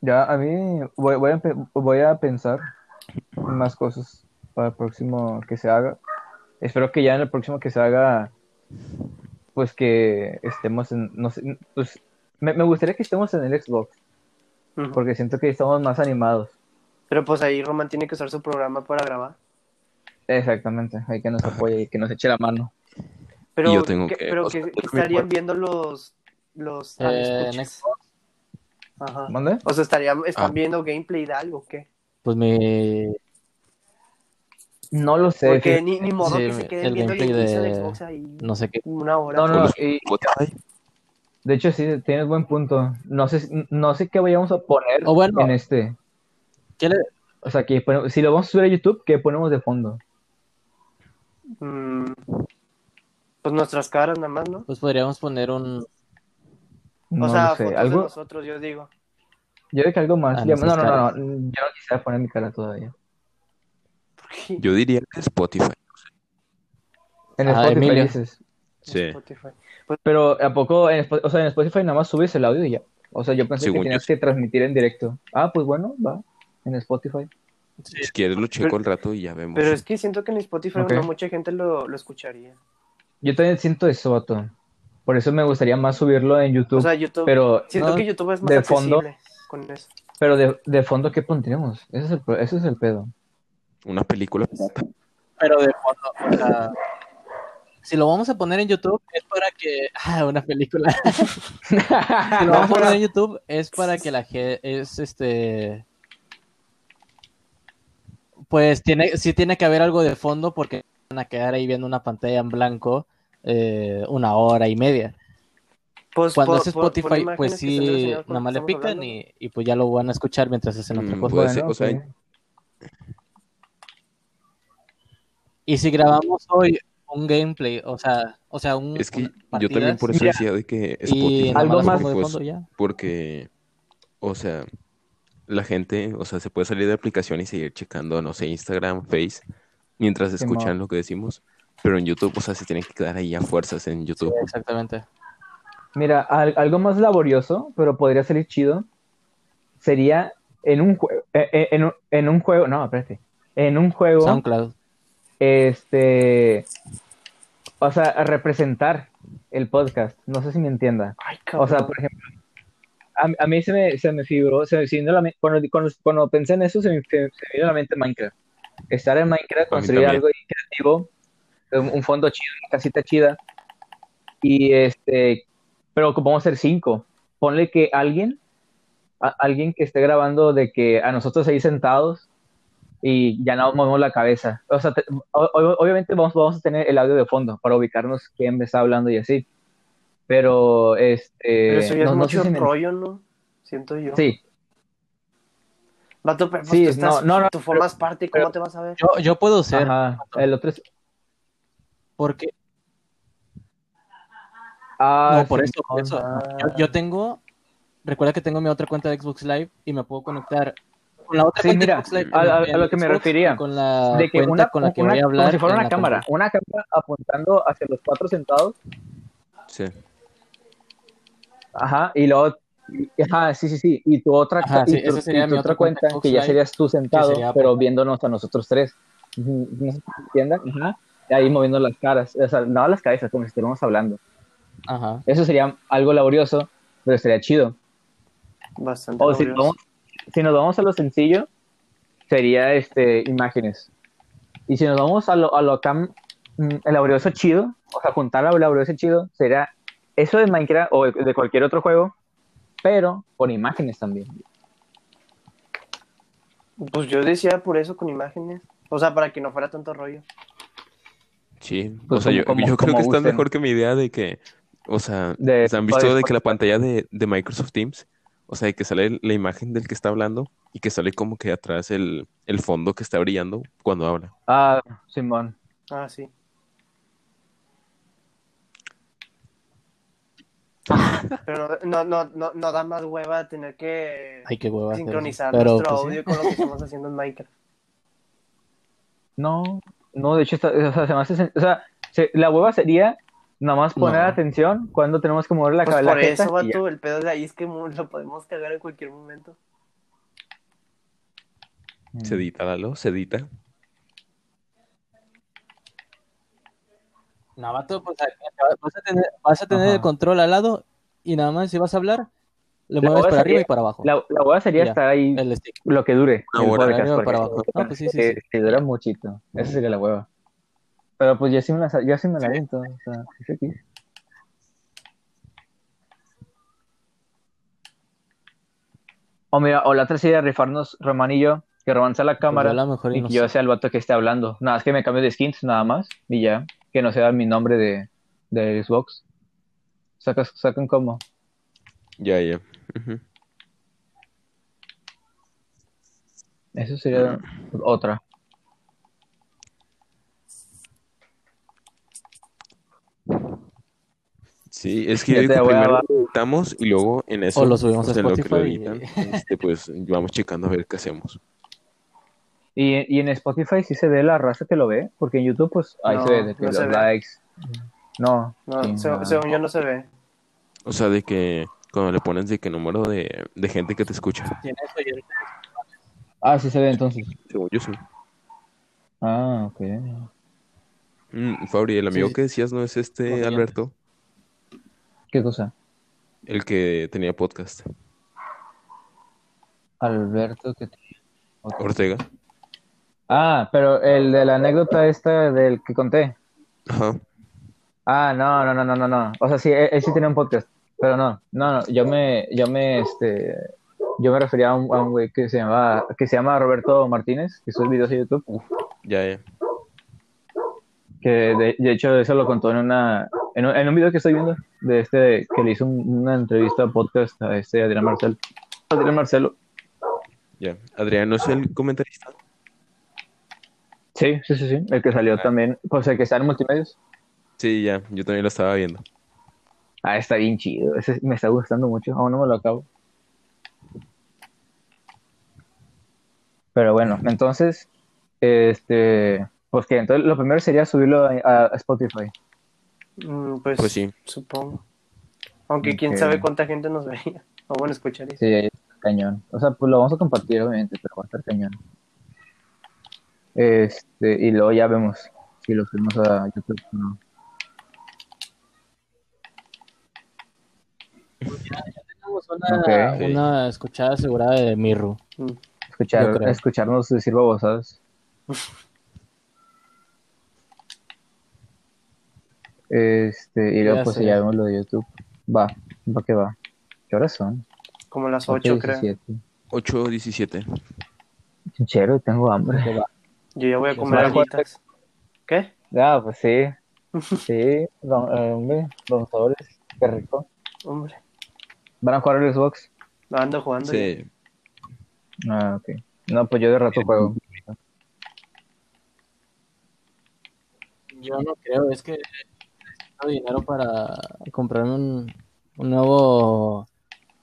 Ya, a mí voy, voy, a, empe- voy a pensar en más cosas para el próximo que se haga. Espero que ya en el próximo que se haga, pues que estemos en, no sé, pues me, me gustaría que estemos en el Xbox. Porque siento que estamos más animados. Pero pues ahí Roman tiene que usar su programa para grabar. Exactamente, hay que nos apoye y que nos eche la mano. Pero, yo tengo ¿qué, que- pero o sea, ¿qué- yo qué también estarían viendo los los Eh, en escuchas? Xbox, Ajá. ¿Mande? O sea, estarían están Ah. viendo gameplay de algo, ¿o ¿qué? pues mi No lo sé. Porque ni, ni modo Sí, que se queden el viendo el gameplay inicio de de- Xbox ahí no sé qué. una hora. No, no, los y- de hecho sí, tienes buen punto. No sé, no sé qué vayamos a poner bueno. en este. ¿Qué le- O sea, que pone- si lo vamos a subir a YouTube, ¿qué ponemos de fondo? Mm, pues nuestras caras nada más, ¿no? Pues podríamos poner un No o sea, sé. fotos de ¿Algo? nosotros, yo digo. Yo creo que algo más. Ah, Ya- no, no, no, no, Yo no quisiera poner mi cara todavía. Yo diría que Spotify. En Ah, Spotify Emilio. dices. Sí. Spotify. Pero ¿a poco en, o sea, en Spotify nada más subes el audio y ya? O sea, yo pensé Según que tenías que transmitir en directo. Ah, pues bueno, va. En Spotify. Si quieres lo checo al rato y ya vemos. Pero es que siento que en Spotify no mucha gente lo, lo escucharía. Yo también siento eso, vato. Por eso me gustaría más subirlo en YouTube. O sea, YouTube. pero siento no, que YouTube es más de fondo- con eso. pero de, de fondo, ¿qué pondríamos? Ese es el, pro- ese es el pedo. Una película. pero de fondo, o sea, si lo vamos a poner en YouTube es para que ah, una película. si lo vamos a poner en YouTube es para que la gente es este pues tiene sí tiene que haber algo de fondo porque van a quedar ahí viendo una pantalla en blanco eh, una hora y media. Pues, Cuando por- es por- por Spotify, pues sí, nada más le pican y, y pues ya lo van a escuchar mientras hacen otra Mm, cosa. Puede ser, o ok. sea, Y si grabamos hoy un gameplay, o sea, o sea, un Es que yo también por eso decía de que Spotify. Algo más de pues, fondo ya. porque, o sea, la gente, o sea, se puede salir de aplicación y seguir checando, no sé, Instagram, Face, mientras escuchan lo que decimos. Pero en YouTube, o sea, se tienen que quedar ahí a fuerzas en YouTube. Exactamente. Mira, al- algo más laborioso, pero podría salir chido, sería en un juego, en, un- en un juego, no, espérate, en un juego, SoundCloud. este, o sea, representar el podcast, no sé si me entienda. Ay, O sea, por ejemplo, a, a mí se me, se me figuró, se me se me la mente- cuando, cuando, cuando pensé en eso, se me, se me vino a la mente Minecraft. Estar en Minecraft, construir algo creativo, un, un fondo chido, una casita chida, y este, pero vamos a ser cinco. Ponle que alguien, a- alguien que esté grabando de que a nosotros ahí sentados y ya no movemos la cabeza. O sea, te- o- o- obviamente vamos, vamos a tener el audio de fondo para ubicarnos quién me está hablando y así. Pero, este, Pero eso ya no- es no mucho si me- rollo, ¿no? Siento yo. Sí, Vato, pero pues Sí, tú, estás- no, no, no, tú formas parte, ¿cómo te vas a ver? Yo, yo puedo ser, ajá. El otro es, porque ah, no, por sí, eso, por eso. Yo, yo tengo, recuerda que tengo mi otra cuenta de Xbox Live y me puedo conectar con la otra Sí, cuenta mira, de Xbox Live a- a- en a lo que me refería, y con la de que cuenta una, con la que una- voy a hablar como si fuera una cámara, una cámara apuntando hacia los cuatro sentados, Sí. ajá, y luego, y- ajá, sí, sí, sí, y tu otra, Ajá, y sí, tu, esa sería y tu mi otra cuenta que ya serías tú sentado, sería pero viéndonos a nosotros tres, Ujú, no sé si me entiendan, ajá, y ahí moviendo las caras, o sea, no las cabezas, como si estuviéramos hablando. Ajá. Eso sería algo laborioso, pero estaría chido. Bastante O si, vamos- si nos vamos a lo sencillo, sería este imágenes. Y si nos vamos a lo, a lo acá, mm, el laborioso chido, o sea, juntar lo laborioso chido, sería eso de Minecraft o de cualquier otro juego, pero con imágenes también. Pues yo decía por eso con imágenes. O sea, para que no fuera tanto rollo. Sí, Pues o sea, como- yo, como- yo creo que está mejor que mi idea de que, o sea, De- ¿se han visto de de que la pantalla de, de Microsoft Teams, o sea, de que sale la imagen del que está hablando y que sale como que atrás el, el fondo que está brillando cuando habla? Ah, Simón. Ah, sí. Pero no, no, no, no da más hueva tener que Ay, qué hueva. hacer eso. sincronizar Pero, nuestro pues, sí. audio con lo que estamos haciendo en Minecraft. No, no, de hecho, está- o sea, se me hace o sea, se- la hueva sería nada más poner No. atención cuando tenemos que mover la Pues cabeza. por eso, vato, el pedo de ahí es que lo podemos cagar en cualquier momento. Se edita, Lalo, se edita. No, vato, pues, vas a tener, vas a tener el control al lado y nada más si vas a hablar, Le La mueves hueva para arriba sería- y para abajo. La, la hueá sería Ya. estar ahí lo que dure. Una el podcast, Arriba para abajo. No, pues sí, sí, Que- sí. que dura muchito. Esa sería la hueva. Pero pues yo sí me la, yo sí me la aviento. O sea, sé que- O mira, o la otra sería rifarnos Román y yo, que Román sea la cámara Pues yo a lo mejor y y no que yo sea el vato que esté hablando. Nada, es que me cambio de skins nada más y ya. Que no sea mi nombre de, de Xbox. Sacas, sacan como. Ya, ya. Eso sería otra. Sí, es que que a primero lo editamos y luego en eso, O lo subimos a pues, en lo que lo Spotify y- este, pues vamos checando a ver qué hacemos. Y, y en Spotify sí se ve la raza que lo ve, porque en YouTube pues ahí No, se ve de que no los ve. likes. No, No, sí, no. según yo no se ve. O sea, de que cuando le pones de qué número de, de gente que te escucha. Ah, sí se ve entonces. Según yo sí. Ah, ok. Mm, Fabri, el amigo Sí. que decías no es este. Alberto, ¿Qué cosa? el que tenía podcast. Alberto que Ortega. Ah, pero el de la anécdota esta del que conté. Ajá. Ah, no, no, no, no, no, no. O sea, sí, él, él sí tenía un podcast, pero no, no, no. Yo me, yo me, este, yo me refería a un, a un güey que se llama, que se llama Roberto Martínez, que sube videos a YouTube. Ya, ya. que de, de hecho eso lo contó en una en un, en un video que estoy viendo de este que le hizo un- una entrevista podcast a este Adrián Marcelo Adrián Marcelo Ya. Adrián no es el comentarista. sí sí sí sí el que salió también pues el que está en multimedios Sí, ya. Yo también lo estaba viendo. Ah está bien chido ese me está gustando mucho aún no me lo acabo pero bueno entonces este pues que entonces lo primero sería subirlo a, a Spotify Mm, pues, Pues sí. supongo. Aunque quién sabe cuánta gente nos veía. O bueno, escucharía. Sí, ahí está cañón. O sea, pues lo vamos a compartir, obviamente, pero va a estar cañón. Este, y luego ya vemos si lo subimos a YouTube o no. Tenemos una, Ok. una escuchada asegurada de Mirru. Escuchar, escucharnos decir babosadas. Este, y luego Ya pues sé. ya vemos lo de YouTube. Va, va que va. ¿Qué horas son? Como las 8, creo. 8:17. 8.17. Chinchero, tengo hambre. Va. Yo ya voy a comer alitas. ¿Qué? Ah, pues sí. Sí, don, eh, hombre, don Sobres, qué rico. Hombre, ¿Van a jugar el Xbox? ando jugando. ya. Sí. Ah, ok. No, pues yo de rato juego. Yo no creo, es que necesito dinero para comprarme un, un nuevo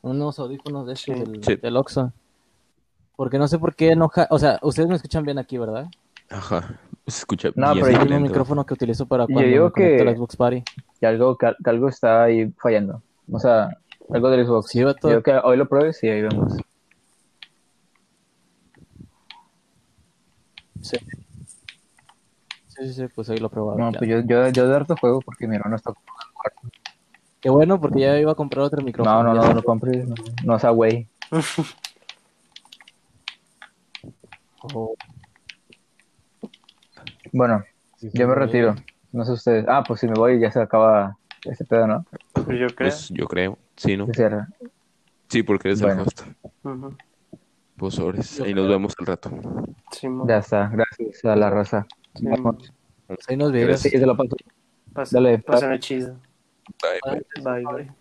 unos audífonos de Sí. del, Sí. del Oxxo. Porque no sé por qué no o sea, ustedes me escuchan bien aquí, ¿verdad? Ajá. Se escucha No, bien pero Yo yo tengo un micrófono que utilizo para Yo cuando digo me conecto que- al Xbox Party. Que algo, que, que algo está ahí fallando. O sea, algo del Xbox. Sí. Yo que hoy lo pruebes y ahí vemos. Sí. Sí, sí, sí, pues ahí lo probaba. No, pues yo, yo, yo de rato juego porque mi hermano está. Qué bueno, porque ya iba a comprar otro micrófono. No, no, ya. no, no compres. No, no sea güey. Oh, Bueno, sí, sí, yo me retiro. No sé ustedes. Ah, pues si me voy ya se acaba ese pedo, ¿no? Yo creo. Pues yo creo. Sí, ¿no? Cierra. Sí, porque eres el Bueno. host. Ujú. Pues sobres. Ahí nos vemos al rato. Simón. Ya está. Gracias a la raza. Simón. Pues ahí nos vemos. Sí, se lo paso. Pas- Dale. Pásenlo chido. Bye, bye. Bye, bye.